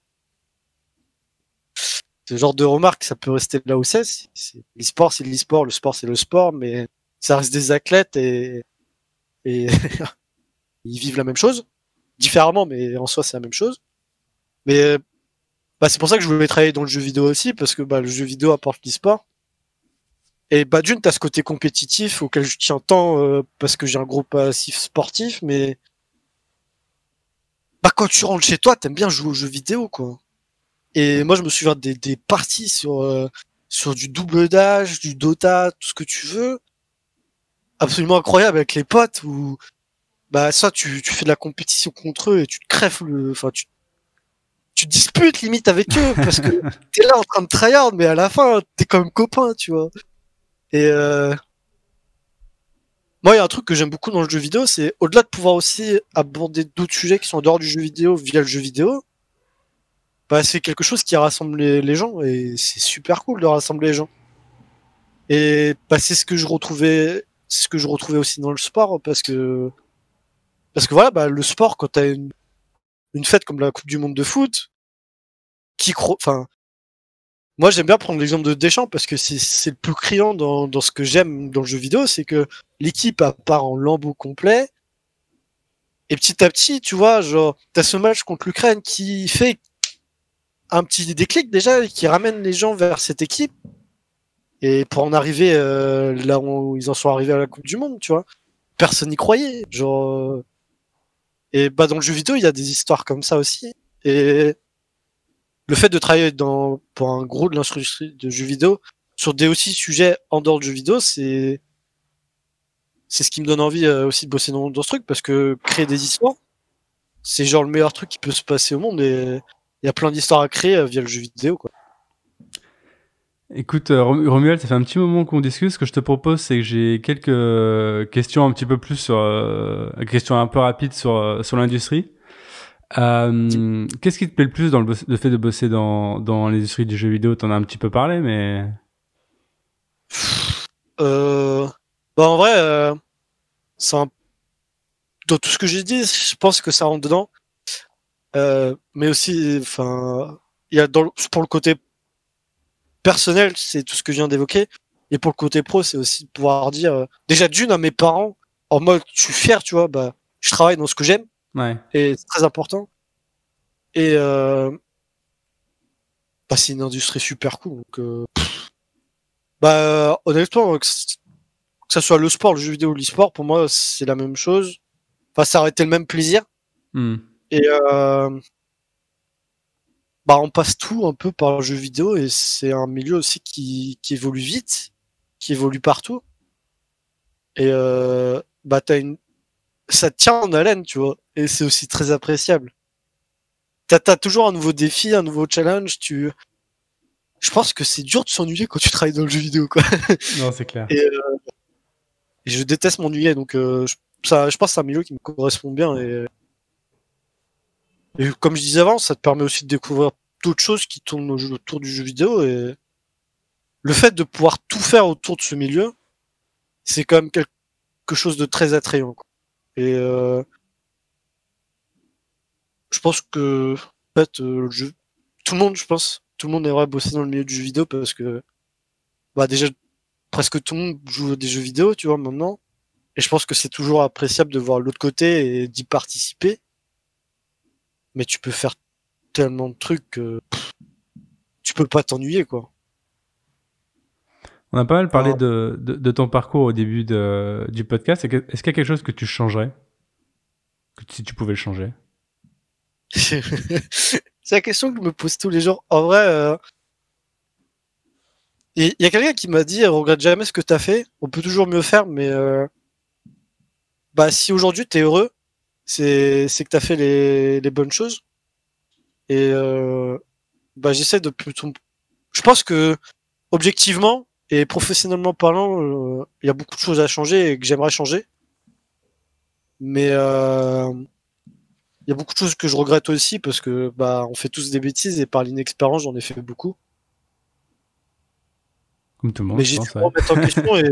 Ce genre de remarque, ça peut rester là où c'est. L'e-sport, c'est l'e-sport, le sport, c'est le sport, mais ça reste des athlètes et, et ils vivent la même chose. Différemment, mais en soi, c'est la même chose. Mais bah, c'est pour ça que je voulais travailler dans le jeu vidéo aussi, parce que bah, le jeu vidéo apporte l'e-sport. Et bah d'une, t'as ce côté compétitif auquel je tiens tant euh, parce que j'ai un gros passif sportif, mais bah quand tu rentres chez toi, t'aimes bien jouer aux jeux vidéo, quoi. Et moi, je me souviens des, des parties sur euh, sur du double dash, du Dota, tout ce que tu veux, absolument incroyable avec les potes où bah ça, tu, tu fais de la compétition contre eux et tu te crèves le, enfin tu tu disputes limite avec eux parce que t'es là en train de tryhard, mais à la fin t'es comme copain, tu vois. Et euh... moi, il y a un truc que j'aime beaucoup dans le jeu vidéo, c'est au-delà de pouvoir aussi aborder d'autres sujets qui sont en dehors du jeu vidéo via le jeu vidéo, bah, c'est quelque chose qui rassemble les, gens et c'est super cool de rassembler les gens. Et bah, c'est ce que je retrouvais, ce que je retrouvais aussi dans le sport parce que parce que voilà, bah, le sport quand t'as une une fête comme la Coupe du Monde de foot, qui enfin moi, j'aime bien prendre l'exemple de Deschamps parce que c'est le plus criant dans, dans ce que j'aime dans le jeu vidéo, c'est que l'équipe part en lambeau complet. Et petit à petit, tu vois, genre, t'as ce match contre l'Ukraine qui fait un petit déclic déjà, qui ramène les gens vers cette équipe. Et pour en arriver euh, là où ils en sont arrivés à la Coupe du Monde, tu vois, personne n'y croyait. Genre, et bah dans le jeu vidéo, il y a des histoires comme ça aussi. Et le fait de travailler dans, pour un gros de l'industrie de jeux vidéo sur des aussi sujets en dehors de jeux vidéo, c'est c'est ce qui me donne envie euh, aussi de bosser dans, dans ce truc parce que créer des histoires, c'est genre le meilleur truc qui peut se passer au monde et il y a plein d'histoires à créer euh, via le jeu vidéo quoi. Écoute, euh, Romuald, ça fait un petit moment qu'on discute. Ce que je te propose, c'est que j'ai quelques questions un petit peu plus sur, euh, questions un peu rapides sur, sur l'industrie. Euh, Qu'est-ce qui te plaît le plus dans le, fait de bosser dans, dans l'industrie du jeu vidéo? T'en as un petit peu parlé, mais. Euh, bah en vrai, euh, un... dans tout ce que j'ai dit, je pense que ça rentre dedans. Euh, mais aussi, enfin, il y a dans, pour le côté personnel, c'est tout ce que je viens d'évoquer. Et pour le côté pro, c'est aussi de pouvoir dire, euh, déjà d'une à mes parents, en mode, je suis fier, tu vois, bah, je travaille dans ce que j'aime. Ouais. Et c'est très important. Et euh, bah, c'est une industrie super cool. Donc, euh, bah, honnêtement, que, ça soit le sport, le jeu vidéo ou l'e-sport, pour moi, c'est la même chose. Enfin, ça aurait été le même plaisir. Hmm. Et euh, bah, on passe tout un peu par le jeu vidéo et c'est un milieu aussi qui, qui évolue vite, qui évolue partout. Et euh, bah, t'as une, ça tient en haleine, tu vois. Et c'est aussi très appréciable. T'as as toujours un nouveau défi, un nouveau challenge. Tu, je pense que c'est dur de s'ennuyer quand tu travailles dans le jeu vidéo, quoi. Non, c'est clair. Et, euh, je déteste m'ennuyer, donc euh, je, ça, je pense que c'est un milieu qui me correspond bien. Et, et comme je disais avant, ça te permet aussi de découvrir d'autres choses qui tournent autour du jeu vidéo. Et le fait de pouvoir tout faire autour de ce milieu, c'est quand même quelque chose de très attrayant. Et euh, je pense que en fait, euh, jeu... tout le monde, je pense, tout le monde aimerait bosser dans le milieu du jeu vidéo parce que bah déjà presque tout le monde joue des jeux vidéo, tu vois, maintenant. Et je pense que c'est toujours appréciable de voir l'autre côté et d'y participer. Mais tu peux faire tellement de trucs que tu peux pas t'ennuyer, quoi. On a pas mal parlé de, de, ton parcours au début de, du podcast. Est-ce qu'il y a quelque chose que tu changerais? Que, Si tu pouvais le changer? C'est la question que je me pose tous les jours. En vrai, euh, il y a quelqu'un qui m'a dit regrette jamais ce que tu as fait. On peut toujours mieux faire, mais euh, bah, si aujourd'hui tu es heureux, c'est que tu as fait les, les, bonnes choses. Et euh, bah, j'essaie de plutôt. Je pense que, objectivement et professionnellement parlant, euh, il y a beaucoup de choses à changer et que j'aimerais changer. Mais euh, il y a beaucoup de choses que je regrette aussi parce que bah on fait tous des bêtises et par l'inexpérience j'en ai fait beaucoup. Comme tout le monde. Mais j'ai dû remettre en question et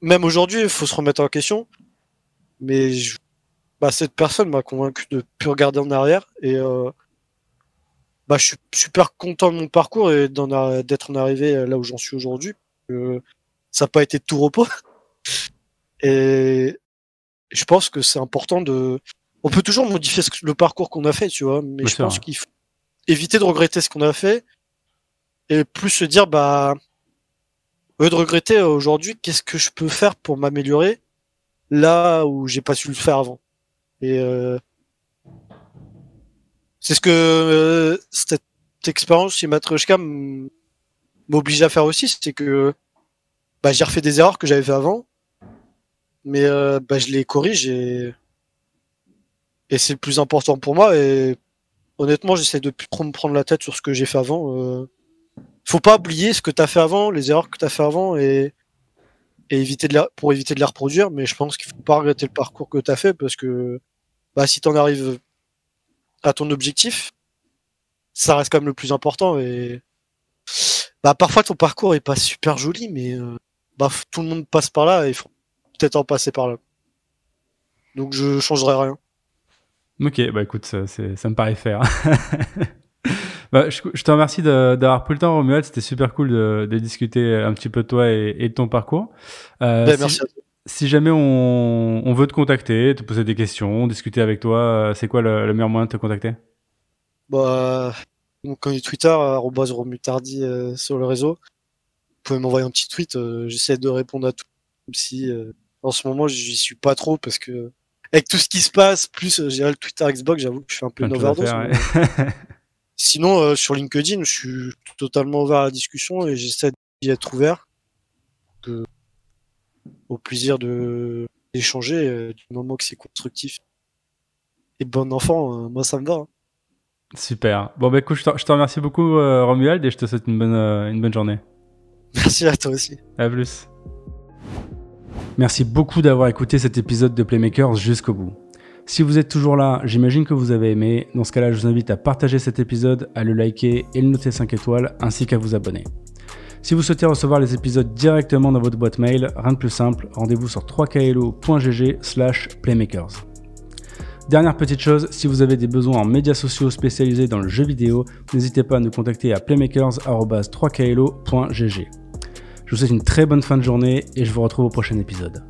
même aujourd'hui il faut se remettre en question. Mais bah, cette personne m'a convaincu de plus regarder en arrière et euh, bah, je suis super content de mon parcours et d'être en arrivé là où j'en suis aujourd'hui. ça n'a pas été de tout repos. Et je pense que c'est important de. On peut toujours modifier le parcours qu'on a fait, tu vois, mais je pense qu'il faut éviter de regretter ce qu'on a fait et plus se dire, bah, au lieu de regretter aujourd'hui, qu'est-ce que je peux faire pour m'améliorer là où j'ai pas su le faire avant? Et euh, c'est ce que euh, cette expérience chez Matryoshka m'oblige à faire aussi, c'est que bah, j'ai refait des erreurs que j'avais fait avant, mais euh, bah, je les corrige et, et c'est le plus important pour moi. Et honnêtement, j'essaie de plus trop me prendre la tête sur ce que j'ai fait avant. Euh, faut pas oublier ce que tu as fait avant, les erreurs que tu as fait avant et, et éviter de la, pour éviter de les reproduire. Mais je pense qu'il faut pas regretter le parcours que tu as fait parce que bah, si tu en arrives à ton objectif, ça reste quand même le plus important. Et bah, parfois ton parcours est pas super joli, mais euh, bah, tout le monde passe par là et il faut peut-être en passer par là. Donc je changerai rien. Ok, bah écoute, ça, ça me paraît faire. bah, je, te remercie d'avoir pris le temps, Romuald. C'était super cool de, de, discuter un petit peu de toi et, et de ton parcours. Euh, ben, merci à toi si jamais on, on, veut te contacter, te poser des questions, discuter avec toi, euh, c'est quoi le, meilleur moyen de te contacter? Bah, donc on Twitter, romutardi euh, sur le réseau. Vous pouvez m'envoyer un petit tweet, euh, j'essaie de répondre à tout. Même si en ce moment j'y suis pas trop parce que avec tout ce qui se passe, plus j'ai le Twitter Xbox, j'avoue que je suis un peu une overdose. Sinon, sur LinkedIn, je suis totalement ouvert à la discussion et j'essaie d'y être ouvert au plaisir de d'échanger euh, du moment que c'est constructif. Et bon enfant, euh, moi ça me va. Hein. Super. Bon bah écoute, je te, remercie beaucoup euh, Romuald et je te souhaite une bonne, une bonne journée. Merci à toi aussi. À plus. Merci beaucoup d'avoir écouté cet épisode de Playmakers jusqu'au bout. Si vous êtes toujours là, j'imagine que vous avez aimé. Dans ce cas-là, je vous invite à partager cet épisode, à le liker et le noter 5 étoiles, ainsi qu'à vous abonner. Si vous souhaitez recevoir les épisodes directement dans votre boîte mail, rien de plus simple, rendez-vous sur 3klo.gg slash playmakers. Dernière petite chose, si vous avez des besoins en médias sociaux spécialisés dans le jeu vidéo, n'hésitez pas à nous contacter à playmakers.3klo.gg. Je vous souhaite une très bonne fin de journée et je vous retrouve au prochain épisode.